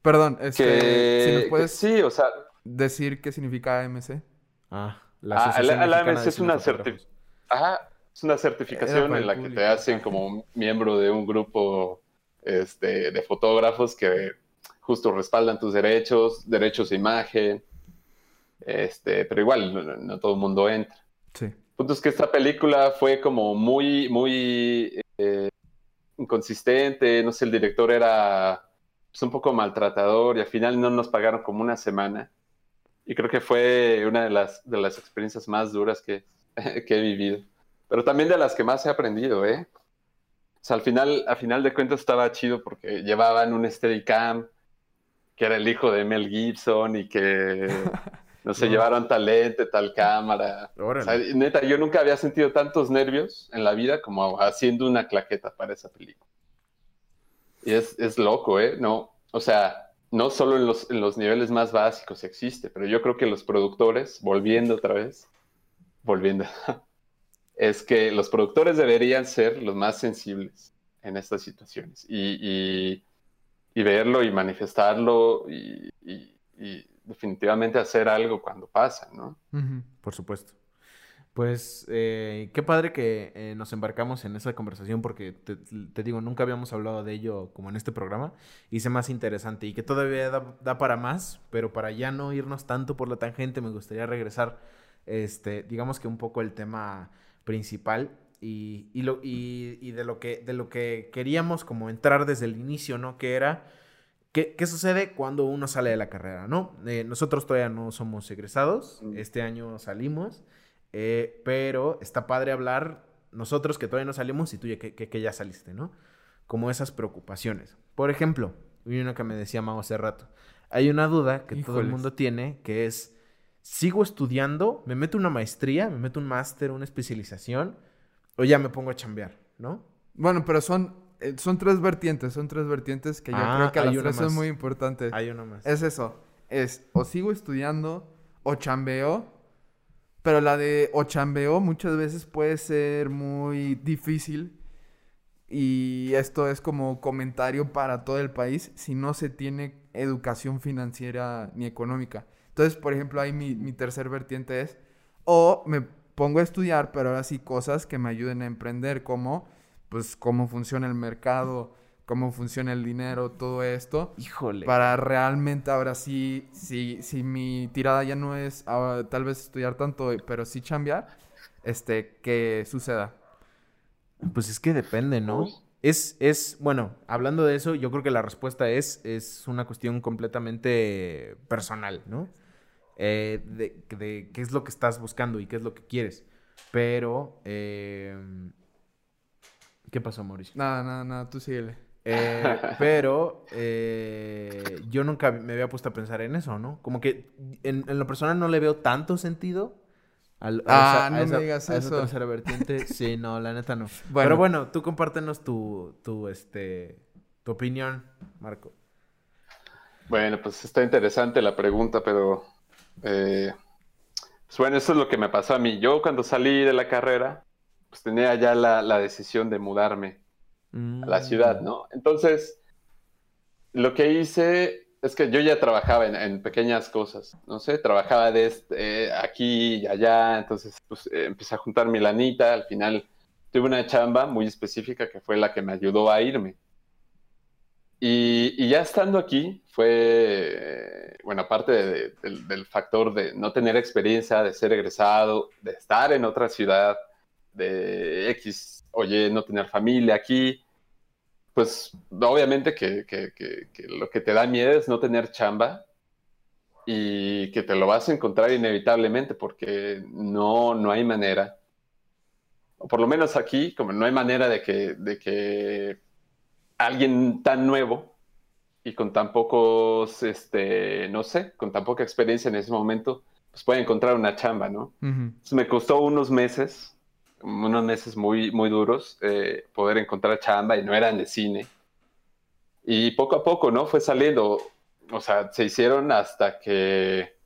Perdón, es este, que, si nos puedes sí, o sea, decir qué significa AMC. Ah, la, ah, la, AMC es una, es una certificación en la que te hacen como miembro de un grupo este, de fotógrafos que justo respaldan tus derechos, derechos de imagen, este, pero igual no, todo el mundo entra. Sí. El punto es que esta película fue como muy, muy eh, inconsistente, no sé, el director era pues, un poco maltratador y al final no nos pagaron como una semana. Y creo que fue una de las, de las experiencias más duras que, que he vivido. Pero también de las que más he aprendido, ¿eh? O sea, al final, al final de cuentas estaba chido porque llevaban un Steadicam que era el hijo de Mel Gibson y que no sé, llevaron tal cámara. O sea, neta, yo nunca había sentido tantos nervios en la vida como haciendo una claqueta para esa película. Y es, es loco, ¿eh? No, o sea, no solo en los, en los niveles más básicos existe, pero yo creo que los productores, volviendo otra vez, volviendo, es que los productores deberían ser los más sensibles en estas situaciones y, verlo y manifestarlo y, definitivamente hacer algo cuando pasa, ¿no? Por supuesto. Pues eh, qué padre que eh, nos embarcamos en esa conversación porque te, digo, nunca habíamos hablado de ello como en este programa y sé más interesante y que todavía da, da, para más, pero para ya no irnos tanto por la tangente me gustaría regresar, este, digamos que un poco el tema principal y, y, lo, y, y, de, lo que, de lo que queríamos como entrar desde el inicio, ¿no? Que era, ¿qué, qué sucede cuando uno sale de la carrera, ¿no? Eh, nosotros todavía no somos egresados, mm. este año salimos, eh, pero está padre hablar nosotros que todavía no salimos y tú ya, que, que, ya saliste, ¿no? Como esas preocupaciones. Por ejemplo, y una que me decía Mau hace rato, hay una duda que todo el mundo tiene, que es sigo estudiando, me meto una maestría, me meto un máster, una especialización, o ya me pongo a chambear, ¿no? Bueno, pero son, eh, son tres vertientes, son tres vertientes que yo ah, creo que a las tres es muy importante. Hay una más. Es eso, es o sigo estudiando o chambeo, pero la de o chambeo muchas veces puede ser muy difícil y esto es como comentario para todo el país si no se tiene educación financiera ni económica. Entonces, por ejemplo, ahí mi, mi tercer vertiente es, o me pongo a estudiar, pero ahora sí cosas que me ayuden a emprender, como, pues, cómo funciona el mercado, cómo funciona el dinero, todo esto. Híjole. Para realmente ahora sí, si, si mi tirada ya no es ah, tal vez estudiar tanto, pero sí chambear, este, que suceda. Pues es que depende, ¿no? Es, es, bueno, hablando de eso, yo creo que la respuesta es, es una cuestión completamente personal, ¿no? Eh, de, de, qué es lo que estás buscando y qué es lo que quieres. Pero, eh, ¿qué pasó, Mauricio? Nada, nada, nada, tú síguele. Eh, pero yo nunca me había puesto a pensar en eso, ¿no? Como que en, lo personal no le veo tanto sentido. Al, ah, no me digas eso. tercera vertiente. Sí, no, la neta no. Pero bueno, tú compártenos tu, tu, este, tu opinión, Marco. Bueno, pues está interesante la pregunta, pero eh, pues bueno, eso es lo que me pasó a mí. Yo cuando salí de la carrera, pues tenía ya la, decisión de mudarme a la ciudad, mm. ¿no? Entonces, lo que hice es que yo ya trabajaba en, pequeñas cosas, no sé, trabajaba de este, aquí y allá, entonces pues, eh, empecé a juntar mi lanita, al final tuve una chamba muy específica que fue la que me ayudó a irme. Y, ya estando aquí, fue, bueno, aparte del factor de no tener experiencia, de ser egresado, de estar en otra ciudad, de X, oye, no tener familia aquí, pues obviamente que, lo que te da miedo es no tener chamba y que te lo vas a encontrar inevitablemente porque no, no hay manera, o por lo menos aquí, como no hay manera de que, de que alguien tan nuevo y con tan pocos, este, no sé, con tan poca experiencia en ese momento, pues puede encontrar una chamba, ¿no? me costó unos meses, unos meses muy, muy duros, eh, poder encontrar chamba y no eran de cine. Y poco a poco, ¿no? Fue saliendo. o sea, se hicieron hasta que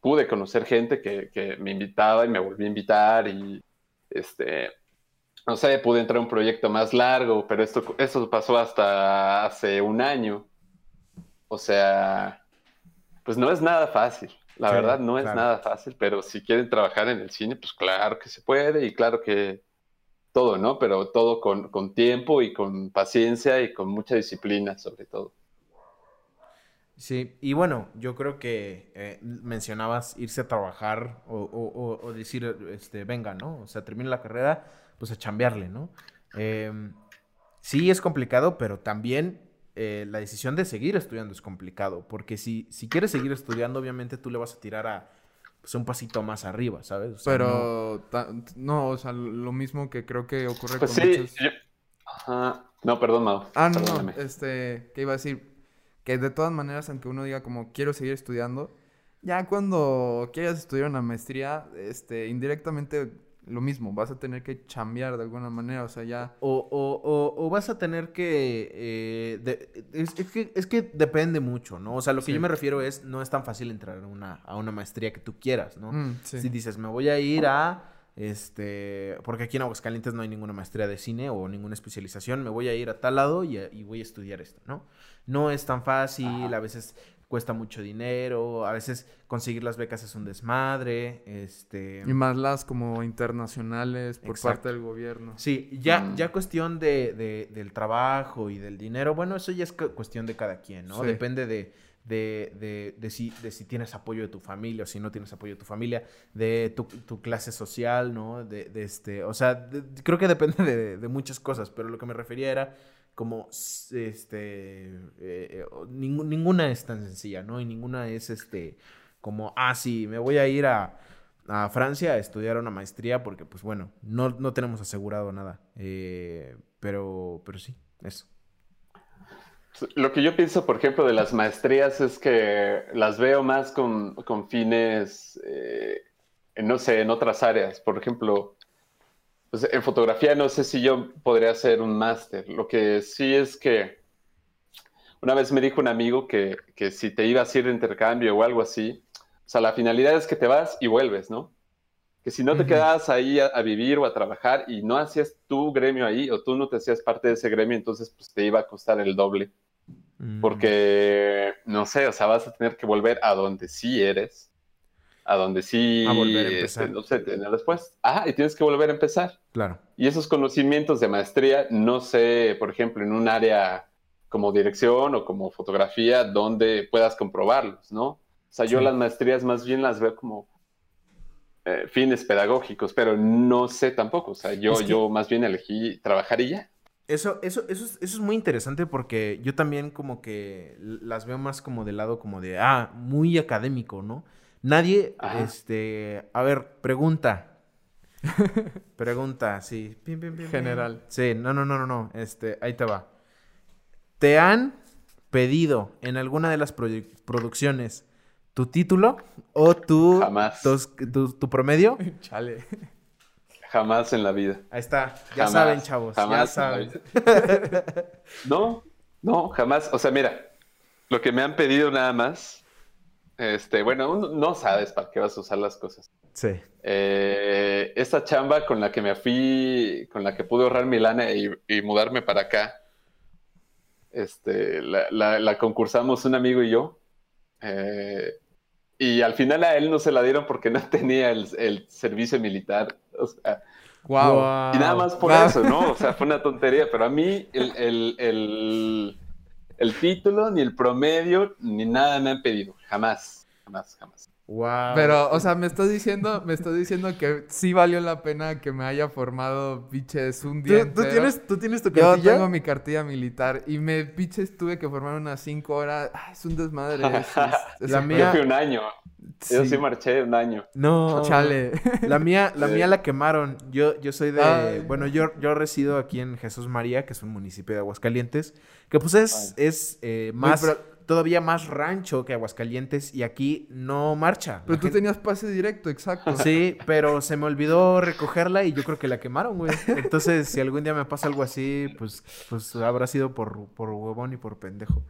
pude conocer gente que, que, me invitaba y me volví a invitar y, este, no sé, pude entrar a un proyecto más largo, pero esto, eso pasó hasta hace un año. O sea, pues no es nada fácil. La verdad no es nada fácil, pero si quieren trabajar en el cine, pues claro que se puede y claro que todo, ¿no? Pero todo con, con tiempo y con paciencia y con mucha disciplina, sobre todo. Sí, y bueno, yo creo que eh, mencionabas irse a trabajar o, o, decir, este, venga, ¿no? O sea, termina la carrera, pues a chambearle, ¿no? Em, sí es complicado, pero también eh, la decisión de seguir estudiando es complicado, porque si, si quieres seguir estudiando, obviamente tú le vas a tirar a pues, un pasito más arriba, ¿sabes? pero no... o sea, lo mismo que creo que ocurre pues con sí, Ajá. No, perdón, Mau. Ah, no, no, este, ¿qué iba a decir? que de todas maneras, aunque uno diga como quiero seguir estudiando, ya cuando quieras estudiar una maestría, este, indirectamente lo mismo, vas a tener que chambear de alguna manera, o sea, ya... O, o, o, vas a tener que, eh, es, que... Es que depende mucho, ¿no? O sea, lo que yo me refiero es, no es tan fácil entrar a una, a una maestría que tú quieras, ¿no? Mm, si dices, me voy a ir a este, porque aquí en Aguascalientes no hay ninguna maestría de cine o ninguna especialización, me voy a ir a tal lado y, voy a estudiar esto, ¿no? No es tan fácil, a veces cuesta mucho dinero, a veces conseguir las becas es un desmadre, este... Y más las como internacionales por parte del gobierno. Sí, ya, mm. ya cuestión de, del trabajo y del dinero, bueno, eso ya es cuestión de cada quien, ¿no? Depende de de, de, de, si, de si tienes apoyo de tu familia o si no tienes apoyo de tu familia, de tu, tu clase social, ¿no? De, de este, o sea, creo que depende de, muchas cosas, pero lo que me refería era como, este, eh, ninguna es tan sencilla, ¿no? Y ninguna es, este, como, ah, sí, me voy a ir a, a Francia a estudiar una maestría porque, pues bueno, no, no tenemos asegurado nada, eh, pero, pero sí, eso. Lo que yo pienso, por ejemplo, de las maestrías es que las veo más con, con fines, eh, no sé, en otras áreas. Por ejemplo, pues en fotografía no sé si yo podría hacer un máster. Lo que sí es que una vez me dijo un amigo que, que si te ibas a ir de intercambio o algo así, o sea, la finalidad es que te vas y vuelves, ¿no? Que si no te quedabas ahí a, a, vivir o a trabajar y no hacías tu gremio ahí o tú no te hacías parte de ese gremio, entonces pues te iba a costar el doble. Mm. Porque, no sé, o sea, vas a tener que volver a donde sí eres, a donde sí, a volver a este, empezar. no sé, después. Ah, y tienes que volver a empezar. Claro. Y esos conocimientos de maestría, no sé, por ejemplo, en un área como dirección o como fotografía, donde puedas comprobarlos, ¿no? O sea, yo las maestrías más bien las veo como eh, fines pedagógicos, pero no sé tampoco. O sea, yo, yo más bien elegí trabajar y ya. Eso, eso, eso, es, eso es muy interesante porque yo también como que las veo más como del lado como de, ah, muy académico, ¿no? Nadie, este, a ver, pregunta. pregunta, sí. General. Sí, no, no, no, no, no, este, ahí te va. ¿Te han pedido en alguna de las producciones tu título o tu, Jamás. tu, tu promedio? Chale. Jamás en la vida. Ahí está. Ya saben, chavos. Jamás ya saben. no, no, jamás. O sea, mira, lo que me han pedido nada más, este, bueno, no sabes para qué vas a usar las cosas. Sí. Eh, esta chamba con la que me fui, con la que pude ahorrar mi lana y, mudarme para acá, este, la, concursamos un amigo y yo. Eh, y al final a él no se la dieron porque no tenía el, servicio militar. O sea, wow. Y nada más por eso, ¿no? O sea, fue una tontería. Pero a mí el, el, título, ni el promedio, ni nada me han pedido. Jamás, jamás, jamás. Wow. Pero, o sea, me estás diciendo, me estás diciendo que sí valió la pena que me haya formado, piches, un día ¿Tú, tienes, ¿Tú tienes tu cartilla? Yo tengo mi cartilla militar y me, piches, tuve que formar unas cinco horas. es un desmadre. la mía... Yo fui un año. Yo sí marché un año. No. Chale. La mía, la mía la quemaron. Yo, yo soy de... Bueno, yo, yo resido aquí en Jesús María, que es un municipio de Aguascalientes, que pues es, es eh, más todavía más rancho que Aguascalientes y aquí no marcha. Pero tú tenías pase directo, exacto. Sí, pero se me olvidó recogerla y yo creo que la quemaron, güey. Entonces, si algún día me pasa algo así, pues, pues habrá sido por, por huevón y por pendejo.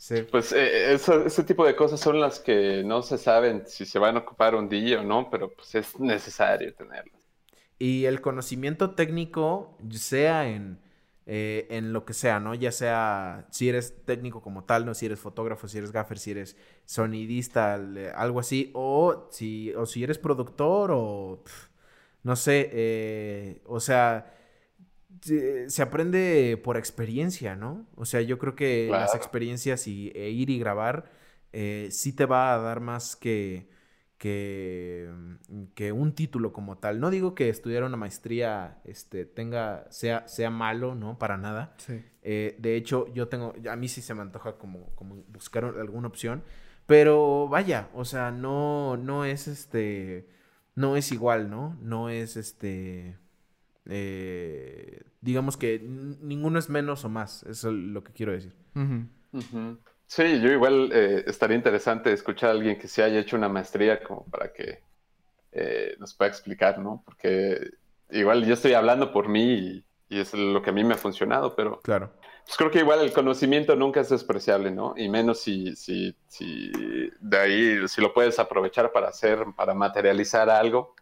Sí. Pues eh, eso- ese tipo de cosas son las que no se saben si se van a ocupar un día o no, pero pues es necesario tenerlas. Y el conocimiento técnico, sea en, eh, en lo que sea, ¿no? Ya sea si eres técnico como tal, ¿no? Si eres fotógrafo, si eres gaffer, si eres sonidista, algo así, o si, o si eres productor o, no sé, eh, o sea, se, aprende por experiencia, ¿no? O sea, yo creo que las experiencias y e ir y grabar eh, sí te va a dar más que, que, mm, que un título como tal. No digo que estudiar una maestría este, tenga, sea, sea malo, ¿no? Para nada. Sí. Eh, de hecho, yo tengo, a mí sí se me antoja como, como buscar alguna opción, pero vaya, o sea, no, no es este, no es igual, ¿no? No es este, eh, digamos que ninguno es menos o más, eso es lo que quiero decir. Sí, yo igual eh, estaría interesante escuchar a alguien que se haya hecho una maestría como para que eh, nos pueda explicar, ¿no? Porque igual yo estoy hablando por mí y, y es lo que a mí me ha funcionado, pero Claro. pues creo que igual el conocimiento nunca es despreciable, ¿no? Y menos si, si, si de ahí, si lo puedes aprovechar para hacer, para materializar algo,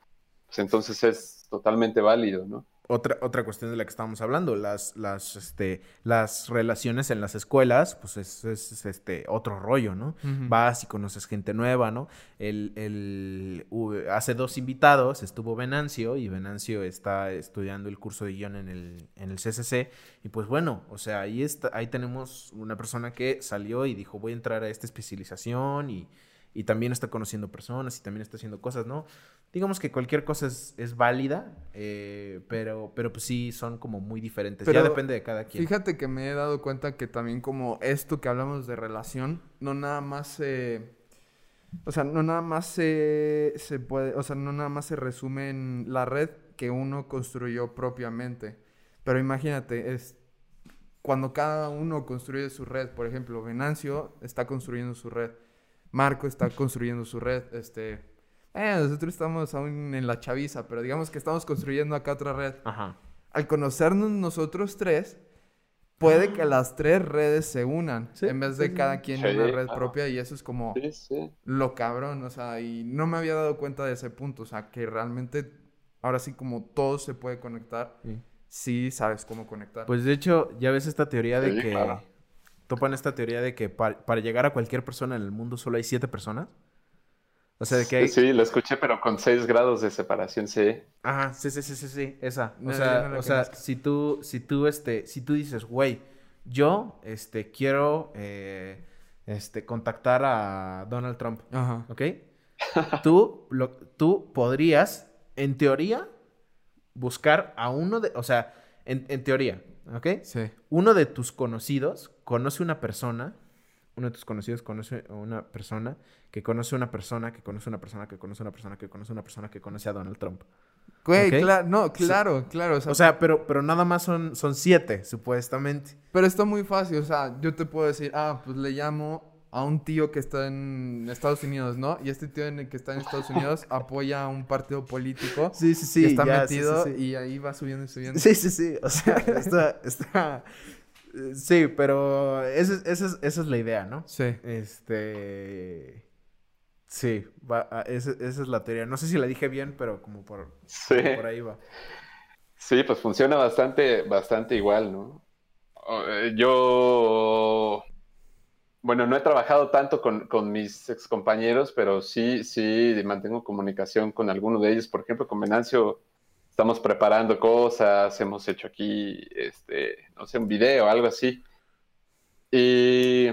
pues entonces es totalmente válido, ¿no? Otra, otra cuestión de la que estábamos hablando, las, las, este, las relaciones en las escuelas, pues es, es, este, otro rollo, ¿no? Vas y conoces gente nueva, ¿no? El, el, hace dos invitados estuvo Venancio y Venancio está estudiando el curso de guion en el, en el CCC y pues bueno, o sea, ahí, está, ahí tenemos una persona que salió y dijo voy a entrar a esta especialización y, y también está conociendo personas y también está haciendo cosas, ¿no? Digamos que cualquier cosa es, es válida, eh, pero, pero pues sí son como muy diferentes. ya depende de cada quien. Fíjate que me he dado cuenta que también como esto que hablamos de relación, no nada más se... O sea, no nada más se, se puede... O sea, no nada más se resume en la red que uno construyó propiamente. Pero imagínate, es... Cuando cada uno construye su red, por ejemplo, Venancio está construyendo su red, Marco está construyendo su red, este... Eh, nosotros estamos aún en la chaviza, pero digamos que estamos construyendo acá otra red Ajá. al conocernos nosotros tres, puede que las tres redes se unan Sí, en vez de sí, cada quien Sí, una red claro. propia y eso es como Sí, sí. lo cabrón, o sea, y no me había dado cuenta de ese punto, o sea, que realmente ahora sí como todo se puede conectar, Sí. sí sabes cómo conectar. Pues de hecho, ya ves esta teoría de que. claro. Topan esta teoría de que pa- para llegar a cualquier persona en el mundo solo hay siete personas. O sea, de que hay. Sí, lo escuché, pero con 6 grados de separación, sí. Ajá, sí, sí, sí, sí, sí, esa. O No, sea, no o sea, si tú, si tú, este, si tú dices, güey, yo, este, quiero, eh, este, contactar a Donald Trump, Ajá. ¿ok? Tú, lo, tú podrías, en teoría, buscar a uno de, o sea, en, en teoría, ¿ok? Sí. uno de tus conocidos conoce una persona, uno de tus conocidos conoce a una persona que conoce una persona que conoce una persona que conoce una persona que conoce una persona que conoce a Donald Trump. Güey, Ok. cla- no, claro, claro, o sea, O sea, pero, pero nada más son, son siete, supuestamente. pero está muy fácil, o sea, yo te puedo decir, ah, pues le llamo a un tío que está en Estados Unidos, ¿no? Y este tío en el que está en Estados Unidos apoya a un partido político Sí, sí, sí. que está ya, sí, sí, metido sí. y ahí va subiendo y subiendo. Sí, sí, sí. O sea, está, está... Sí, pero esa es, esa es- esa es la idea, ¿no? Sí. Este... Sí, va, a- esa, esa es la teoría. No sé si la dije bien, pero como por, Sí. como por ahí va. Sí, pues funciona bastante, bastante igual, ¿no? Eh, Yo, bueno, no he trabajado tanto con, con mis excompañeros, pero sí, sí mantengo comunicación con algunos de ellos. Por ejemplo, con Venancio estamos preparando cosas, hemos hecho aquí, este, no sé, un video, algo así. Y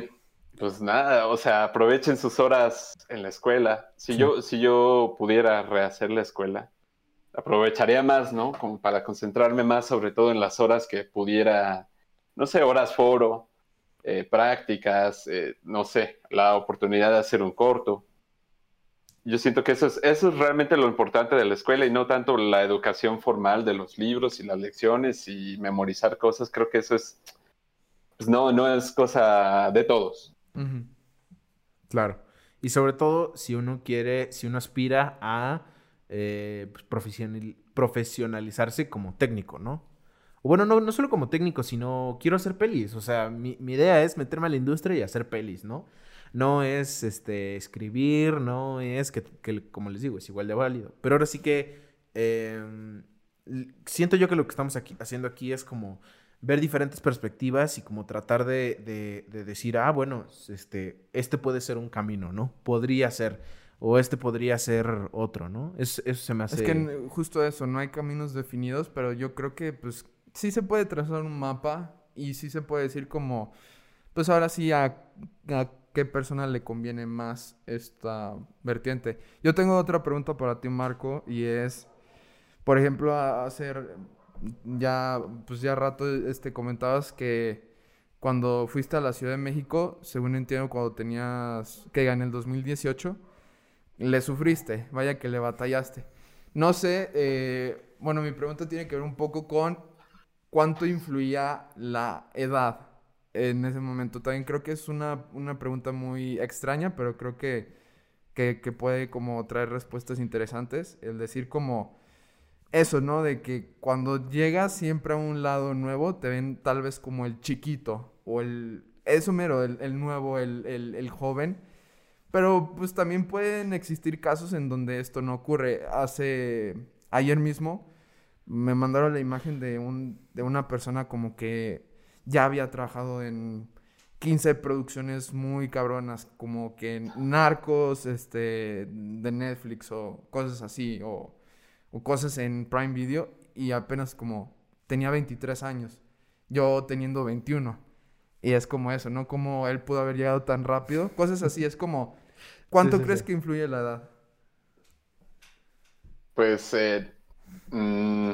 pues nada, o sea, aprovechen sus horas en la escuela. Si Sí. yo, si yo pudiera rehacer la escuela, aprovecharía más, ¿no? Como para concentrarme más, sobre todo en las horas que pudiera, no sé, horas foro, eh, prácticas, eh, no sé, la oportunidad de hacer un corto. Yo siento que eso es, eso es realmente lo importante de la escuela y no tanto la educación formal de los libros y las lecciones y memorizar cosas. Creo que eso es, pues no, no es cosa de todos. Claro. Y sobre todo si uno quiere, si uno aspira a eh, pues, profesional- profesionalizarse como técnico, ¿no? O bueno, no, no solo como técnico, sino quiero hacer pelis. O sea, mi, mi idea es meterme a la industria y hacer pelis, ¿no? No es este, escribir, no es que, que, como les digo, es igual de válido. Pero ahora sí que em, siento yo que lo que estamos aquí, haciendo aquí es como ver diferentes perspectivas y como tratar de, de, decir, ah, bueno, este, este puede ser un camino, ¿no? Podría ser, o este podría ser otro, ¿no? Es, eso se me hace... Es que justo eso, no hay caminos definidos, pero yo creo que pues sí se puede trazar un mapa y sí se puede decir como, pues ahora sí a, qué persona le conviene más esta vertiente. Yo tengo otra pregunta para ti, Marco, y es, por ejemplo, hacer ya, pues ya rato este, comentabas que cuando fuiste a la Ciudad de México, según entiendo, cuando tenías, que en el 2018, le sufriste, vaya que le batallaste. No sé, eh, bueno, mi pregunta tiene que ver un poco con cuánto influía la edad en ese momento. También creo que es una, una pregunta muy extraña, pero creo que, que, puede como traer respuestas interesantes. El decir como eso, ¿no? De que cuando llegas siempre a un lado nuevo, te ven tal vez como el chiquito o el... Eso mero, el, nuevo, el, el, joven. Pero pues también pueden existir casos en donde esto no ocurre. Hace... Ayer mismo me mandaron la imagen de, un, de una persona como que ya había trabajado en 15 producciones muy cabronas, como que Narcos, este, de Netflix o cosas así, o o cosas en Prime Video y apenas como tenía 23 años, yo teniendo 21. Y es como eso, ¿no? Como él pudo haber llegado tan rápido. Cosas así, es como, ¿cuánto crees que influye la edad? Pues, eh, mm,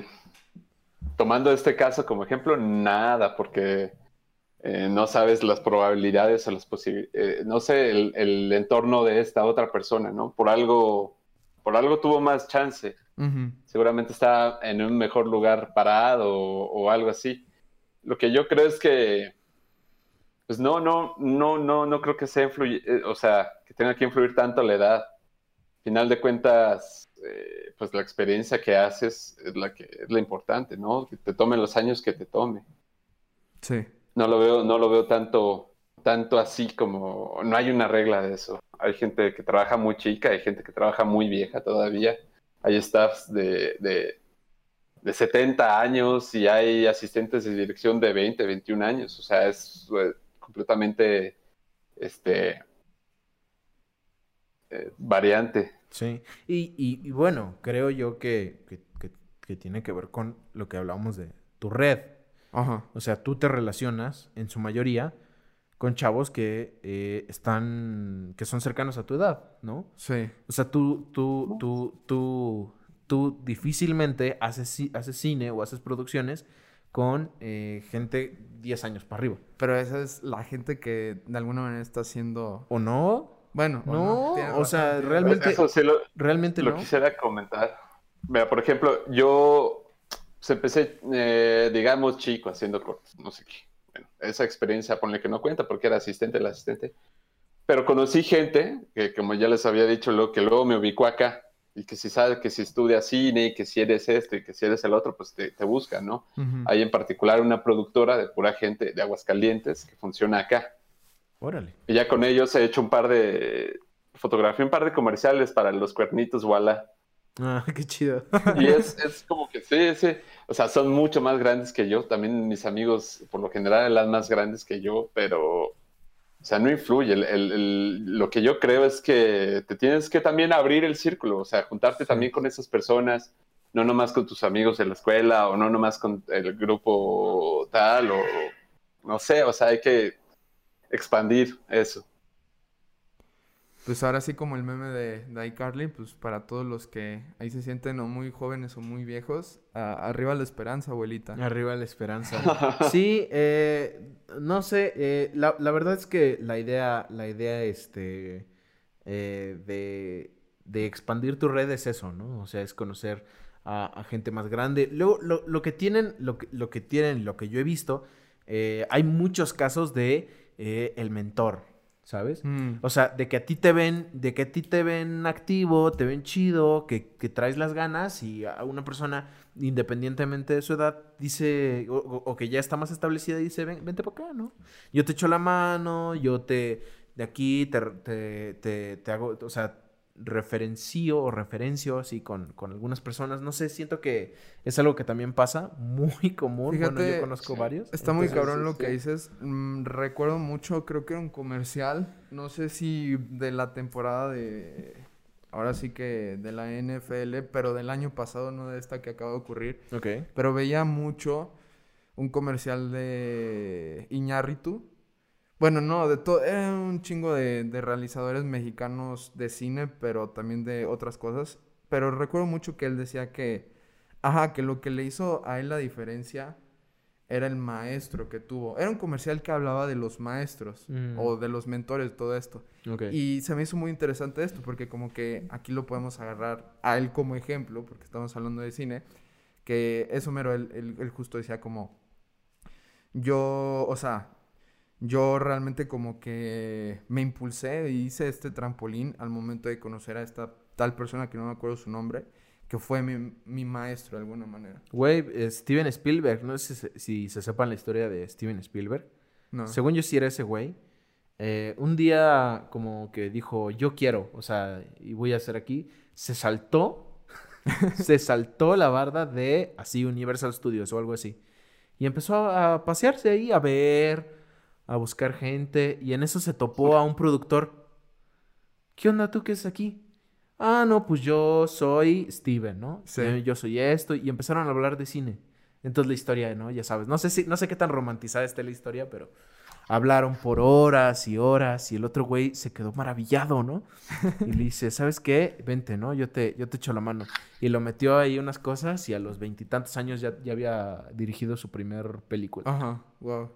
tomando este caso como ejemplo, nada, porque eh, no sabes las probabilidades o las posibilidades, eh, no sé, el, el, entorno de esta otra persona, ¿no? Por algo, por algo tuvo más chance. Seguramente está en un mejor lugar parado o, algo así. Lo que yo creo es que, pues no, no, no, no, no creo que sea influye, eh, o sea, que tenga que influir tanto la edad. Final de cuentas, eh, pues la experiencia que haces es la que es la importante, ¿no? Que te tome los años que te tome. Sí. No lo veo, no lo veo tanto, tanto así como, no hay una regla de eso. Hay gente que trabaja muy chica, hay gente que trabaja muy vieja todavía hay staffs de, de, 70 años y hay asistentes de dirección de 20, 21 años. O sea, es eh, completamente este, eh, variante. Sí, y, y, bueno, creo yo que, que, tiene que ver con lo que hablábamos de tu red. Ajá. O sea, tú te relacionas en su mayoría con chavos que eh, están, que son cercanos a tu edad, ¿no? Sí. O sea, tú, tú, tú, tú, tú difícilmente haces, haces cine o haces producciones con eh, gente 10 años para arriba. Pero esa es la gente que de alguna manera está haciendo... ¿O no? Bueno, no, o, sea, realmente... Eso sí lo, realmente lo quisiera comentar. Mira, por ejemplo, yo pues, empecé, eh, digamos, chico, haciendo cortos, no sé qué bueno, esa experiencia ponle que no cuenta porque era asistente el asistente. Pero conocí gente que, como ya les había dicho, lo, que luego me ubicó acá y que si sabes que si estudias cine y que si eres esto y que si eres el otro, pues te, te buscan, ¿no? Hay en particular una productora de pura gente de Aguascalientes que funciona acá. Órale. Y ya con ellos he hecho un par de fotografía, un par de comerciales para los cuernitos Walla. Ah, qué chido. Y es, es como que sí, sí o sea, son mucho más grandes que yo. También mis amigos, por lo general, eran más grandes que yo, pero, o sea, no influye. lo que yo creo es que te tienes que también abrir el círculo, o sea, juntarte también con esas personas, no nomás con tus amigos de la escuela o no nomás con el grupo tal o no sé, o sea, hay que expandir eso. Pues ahora sí como el meme de, de iCarly, pues para todos los que ahí se sienten o muy jóvenes o muy viejos, arriba la esperanza, abuelita. Arriba la esperanza. sí, eh, no sé, eh, la, verdad es que la idea, la idea este, eh, de, de, expandir tu red es eso, ¿no? O sea, es conocer a, gente más grande. Luego, lo, lo, que tienen, lo que, lo que tienen, lo que yo he visto, hay muchos casos de el mentor, ¿sabes? Mm. O sea, de que a ti te ven, de que a ti te ven activo, te ven chido, que, que traes las ganas y a una persona, independientemente de su edad, dice, o, o- o que ya está más establecida, dice, ven, vente para acá, ¿no? Yo te echo la mano, yo te, de aquí te, te, te, te hago, o sea, referencio o referencio así con, con algunas personas. No sé, siento que es algo que también pasa, muy común. bueno, Fíjate, yo conozco sí. varios. Está muy cabrón lo sí. que dices. Mm, recuerdo mucho, creo que era un comercial. No sé si de la temporada de. Ahora sí que de la NFL, pero del año pasado, no de esta que acaba de ocurrir. Ok. Pero veía mucho un comercial de Iñárritu. Bueno, no, de todo. Era un chingo de, de realizadores mexicanos de cine, pero también de otras cosas. Pero recuerdo mucho que él decía que. Ajá, que lo que le hizo a él la diferencia era el maestro que tuvo. Era un comercial que hablaba de los maestros Mm. o de los mentores, todo esto. Y se me hizo muy interesante esto, porque como que aquí lo podemos agarrar a él como ejemplo, porque estamos hablando de cine, que eso mero, él, él- él justo decía como, yo, o sea, yo realmente como que me impulsé e hice este trampolín al momento de conocer a esta tal persona que no me acuerdo su nombre, que fue mi, mi maestro de alguna manera. Güey, eh, Steven Spielberg, no sé si, se- si se sepan la historia de Steven Spielberg. No. Según yo sí era ese güey. Eh, un día como que dijo, yo quiero, o sea, y voy a hacer aquí. Se saltó, se saltó la barda de así Universal Studios o algo así. Y empezó a, a pasearse ahí, a ver, a buscar gente. Y en eso se topó a un productor. ¿Qué onda tú qué es aquí? Ah, no, pues yo soy Steven, ¿no? Sí. Eh, Yo soy esto. Y empezaron a hablar de cine. Entonces la historia, ¿no? Ya sabes. No sé si, no sé qué tan romantizada esté la historia, pero hablaron por horas y horas. Y el otro güey se quedó maravillado, ¿no? Y le dice, ¿sabes qué? Vente, ¿no? Yo te, yo te echo la mano. Y lo metió ahí unas cosas y a los veintitantos años ya, ya había dirigido su primer película. Ajá, wow.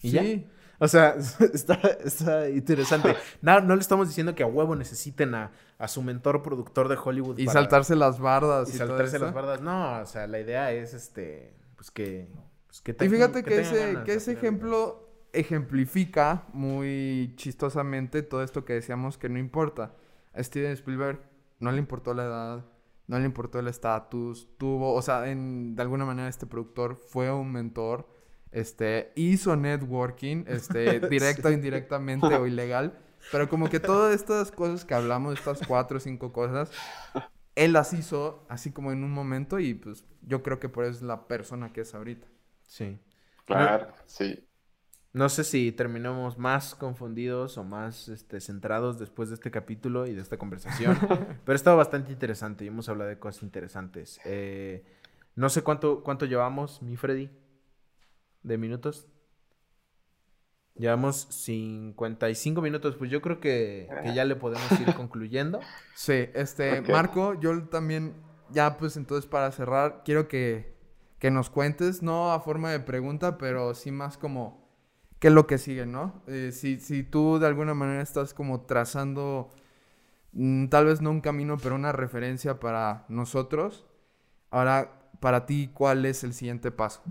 ¿Y sí, ya? O sea, está, está interesante. No, no le estamos diciendo que a huevo necesiten a, a su mentor productor de Hollywood. y para- saltarse las bardas y saltarse las bardas. No, o sea, la idea es este, pues que, pues que Y fíjate que, ese, ganas, que ese ejemplo ejemplifica muy chistosamente todo esto que decíamos que no importa. A Steven Spielberg no le importó la edad, no le importó el estatus, tuvo, o sea, en, de alguna manera este productor fue un mentor, este, hizo networking, este, directa o indirectamente o ilegal, pero como que todas estas cosas que hablamos, estas cuatro o cinco cosas, él las hizo así como en un momento y pues yo creo que por eso es la persona que es ahorita. Sí. Claro, sí. No sé si terminamos más confundidos o más este, centrados después de este capítulo y de esta conversación, pero ha estado bastante interesante y hemos hablado de cosas interesantes. Eh, no sé cuánto, cuánto llevamos, mi Freddy, de minutos. Llevamos 55 minutos, pues yo creo que, que ya le podemos ir concluyendo. Sí, este. Marco, yo también, ya pues entonces para cerrar, quiero que, que nos cuentes, no a forma de pregunta, pero sí más como qué es lo que sigue, ¿no? Eh, si, si tú de alguna manera estás como trazando, mm, tal vez no un camino, pero una referencia para nosotros, ahora para ti, ¿cuál es el siguiente paso?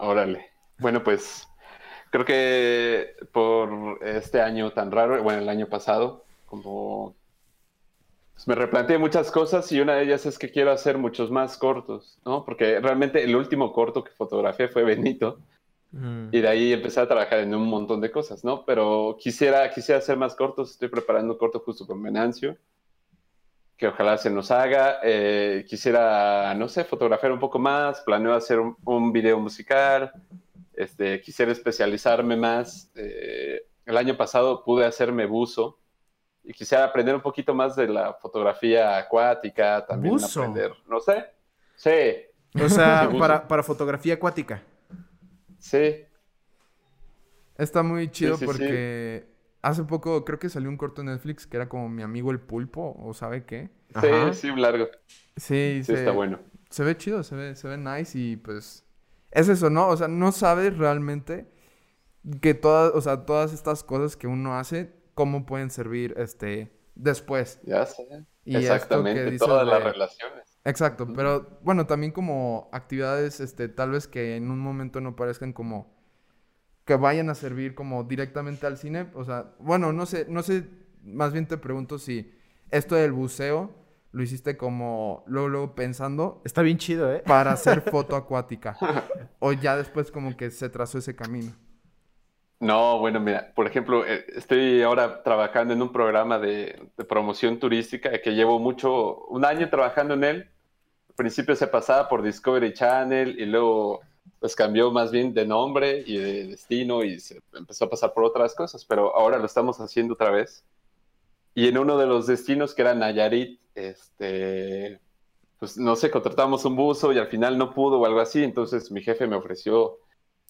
Órale. Bueno, pues creo que por este año tan raro, bueno, el año pasado, como pues, me replanteé muchas cosas y una de ellas es que quiero hacer muchos más cortos, ¿no? Porque realmente el último corto que fotografié fue Benito Mm. y de ahí empecé a trabajar en un montón de cosas, ¿no? Pero quisiera, quisiera hacer más cortos, estoy preparando un corto justo con Venancio, que ojalá se nos haga. Eh, quisiera, no sé, fotografiar un poco más, planeo hacer un, un video musical, este, quisiera especializarme más. Eh, el año pasado pude hacerme buzo y quisiera aprender un poquito más de la fotografía acuática, también ¿Buzo? aprender, no sé. Sí, O sea, para, para fotografía acuática. sí. Está muy chido sí, sí. porque hace poco creo que salió un corto en Netflix que era como mi amigo el pulpo, o sabe qué. Ajá. Sí, sí, largo. Sí, Sí, se- está bueno. se ve chido, se ve, se ve nice y pues es eso, ¿no? O sea, no sabes realmente que todas, o sea, todas estas cosas que uno hace, cómo pueden servir, este, después. Ya sé. Y Exactamente, dices todas las de- relaciones. Exacto, pero bueno, también como actividades, este, tal vez que en un momento no parezcan como que vayan a servir como directamente al cine. O sea, bueno, no sé, no sé, más bien te pregunto si esto del buceo lo hiciste como luego, luego pensando Está bien chido, ¿eh? para hacer foto acuática. o ya después como que se trazó ese camino. No, bueno, mira, por ejemplo, eh, estoy ahora trabajando en un programa de, de promoción turística que llevo mucho, un año trabajando en él. Al principio se pasaba por Discovery Channel y luego pues cambió más bien de nombre y de destino y se empezó a pasar por otras cosas, pero ahora lo estamos haciendo otra vez. Y en uno de los destinos que era Nayarit, este, pues no sé, contratamos un buzo y al final no pudo o algo así, entonces mi jefe me ofreció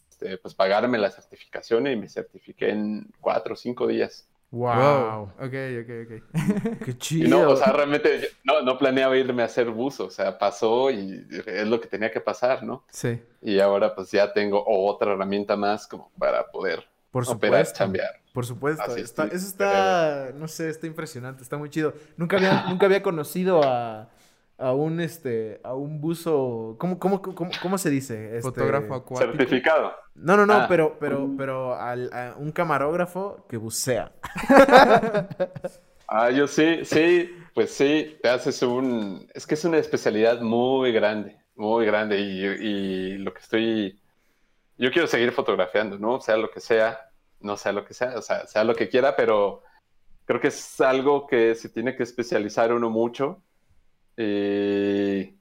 este, pues pagarme la certificación y me certifiqué en cuatro o cinco días. Wow. Ok, ok, ok. Qué Y chido. no, o sea, realmente yo no, no planeaba irme a hacer buzo, o sea, pasó y es lo que tenía que pasar, ¿no? sí. Y ahora pues ya tengo otra herramienta más como para poder Por operar, supuesto. chambear. Por supuesto. Así está- estoy. eso está, no sé, está impresionante, está muy chido. Nunca había, nunca había conocido a, a un este, a un buzo. ¿Cómo, cómo, cómo, cómo se dice? Este- Fotógrafo acuático. Certificado. No, no, no, Ah. pero, pero, pero al- a un camarógrafo que bucea. Ah, yo sí, sí, pues sí, te haces un... Es que es una especialidad muy grande, muy grande y, y lo que estoy... Yo quiero seguir fotografiando, ¿no? Sea lo que sea, no sea lo que sea, o sea, sea lo que quiera, pero creo que es algo que se tiene que especializar uno mucho y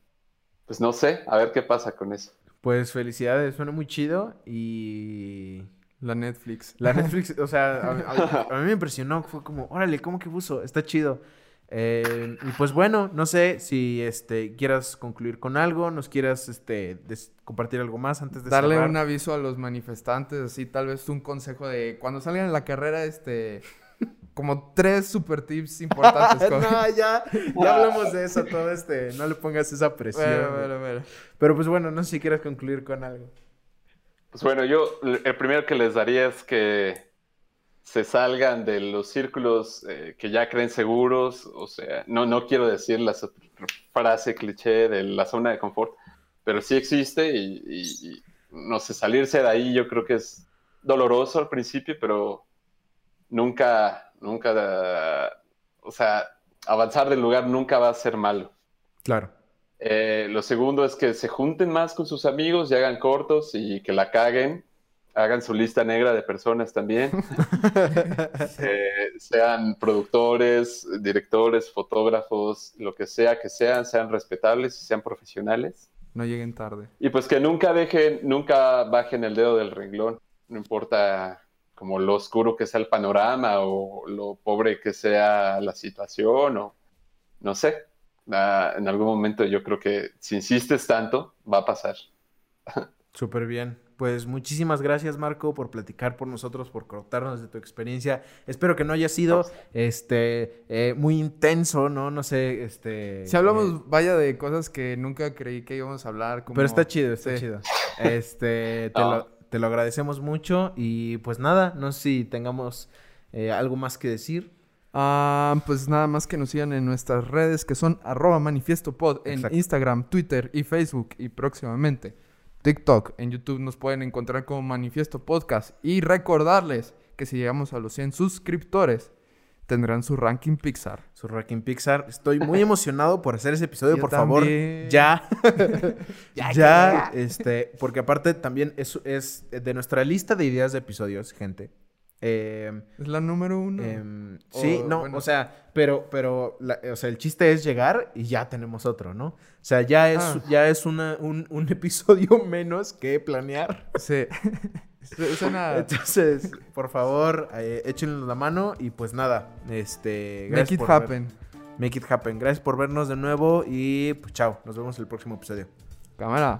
pues no sé, a ver qué pasa con eso. Pues felicidades, suena muy chido y... La Netflix. La Netflix, o sea, a, a- a mí me impresionó, fue como, órale, ¿cómo que buzo? Está chido. Eh, y pues bueno, no sé si este quieras concluir con algo, nos quieras este des- compartir algo más antes de Darle cerrar. un aviso a los manifestantes, así tal vez un consejo de cuando salgan en la carrera, este, como tres super tips importantes. no, ya, ya hablamos de eso todo este, no le pongas esa presión. Bueno, bueno, bueno. Pero pues bueno, no sé si quieres concluir con algo. Pues bueno, yo el primero que les daría es que se salgan de los círculos eh, que ya creen seguros, o sea, no, no quiero decir la frase cliché de la zona de confort, pero sí existe y, y- y, no sé, salirse de ahí yo creo que es doloroso al principio, pero nunca, nunca, o sea, avanzar del lugar nunca va a ser malo. Claro. Eh, lo segundo es que se junten más con sus amigos y hagan cortos y que la caguen. Hagan su lista negra de personas también. Eh, sean productores, directores, fotógrafos, lo que sea que sean, sean respetables y sean profesionales. No lleguen tarde. Y pues que nunca dejen, nunca bajen el dedo del renglón. No importa como lo oscuro que sea el panorama o lo pobre que sea la situación o no sé. Ah, en algún momento yo creo que si insistes tanto, va a pasar. Súper bien. Pues muchísimas gracias, Marco, por platicar por nosotros, por contarnos de tu experiencia. Espero que no haya sido este eh, muy intenso, ¿no? No sé, este. Si hablamos, eh, vaya, de cosas que nunca creí que íbamos a hablar. Como... pero está chido, está Sí. chido. Este, te, No. lo, te lo agradecemos mucho. Y pues nada, no sé si tengamos eh, algo más que decir. Ah, pues nada más que nos sigan en nuestras redes que son arroba manifiestopod en Exacto. Instagram, Twitter y Facebook y próximamente TikTok. En YouTube nos pueden encontrar como Manifiesto Podcast y recordarles que si llegamos a los 100 suscriptores tendrán su ranking Pixar. Su Ranking Pixar. Estoy muy emocionado por hacer ese episodio, Yo por favor. Ya. Ya, ya, este, porque aparte también es, es de nuestra lista de ideas de episodios, gente. Eh, Es la número uno. Em, O, sí, no, bueno. o sea, pero, pero, la- o sea, el chiste es llegar y ya tenemos otro, ¿no? O sea, ya es, Ah. ya es una, un, un episodio menos que planear. Sí. Suena... Entonces, por favor, eh, échenle la mano y pues nada, este... Make it ver- happen. make it happen. Gracias por vernos de nuevo y pues chao, nos vemos en el próximo episodio. Cámara.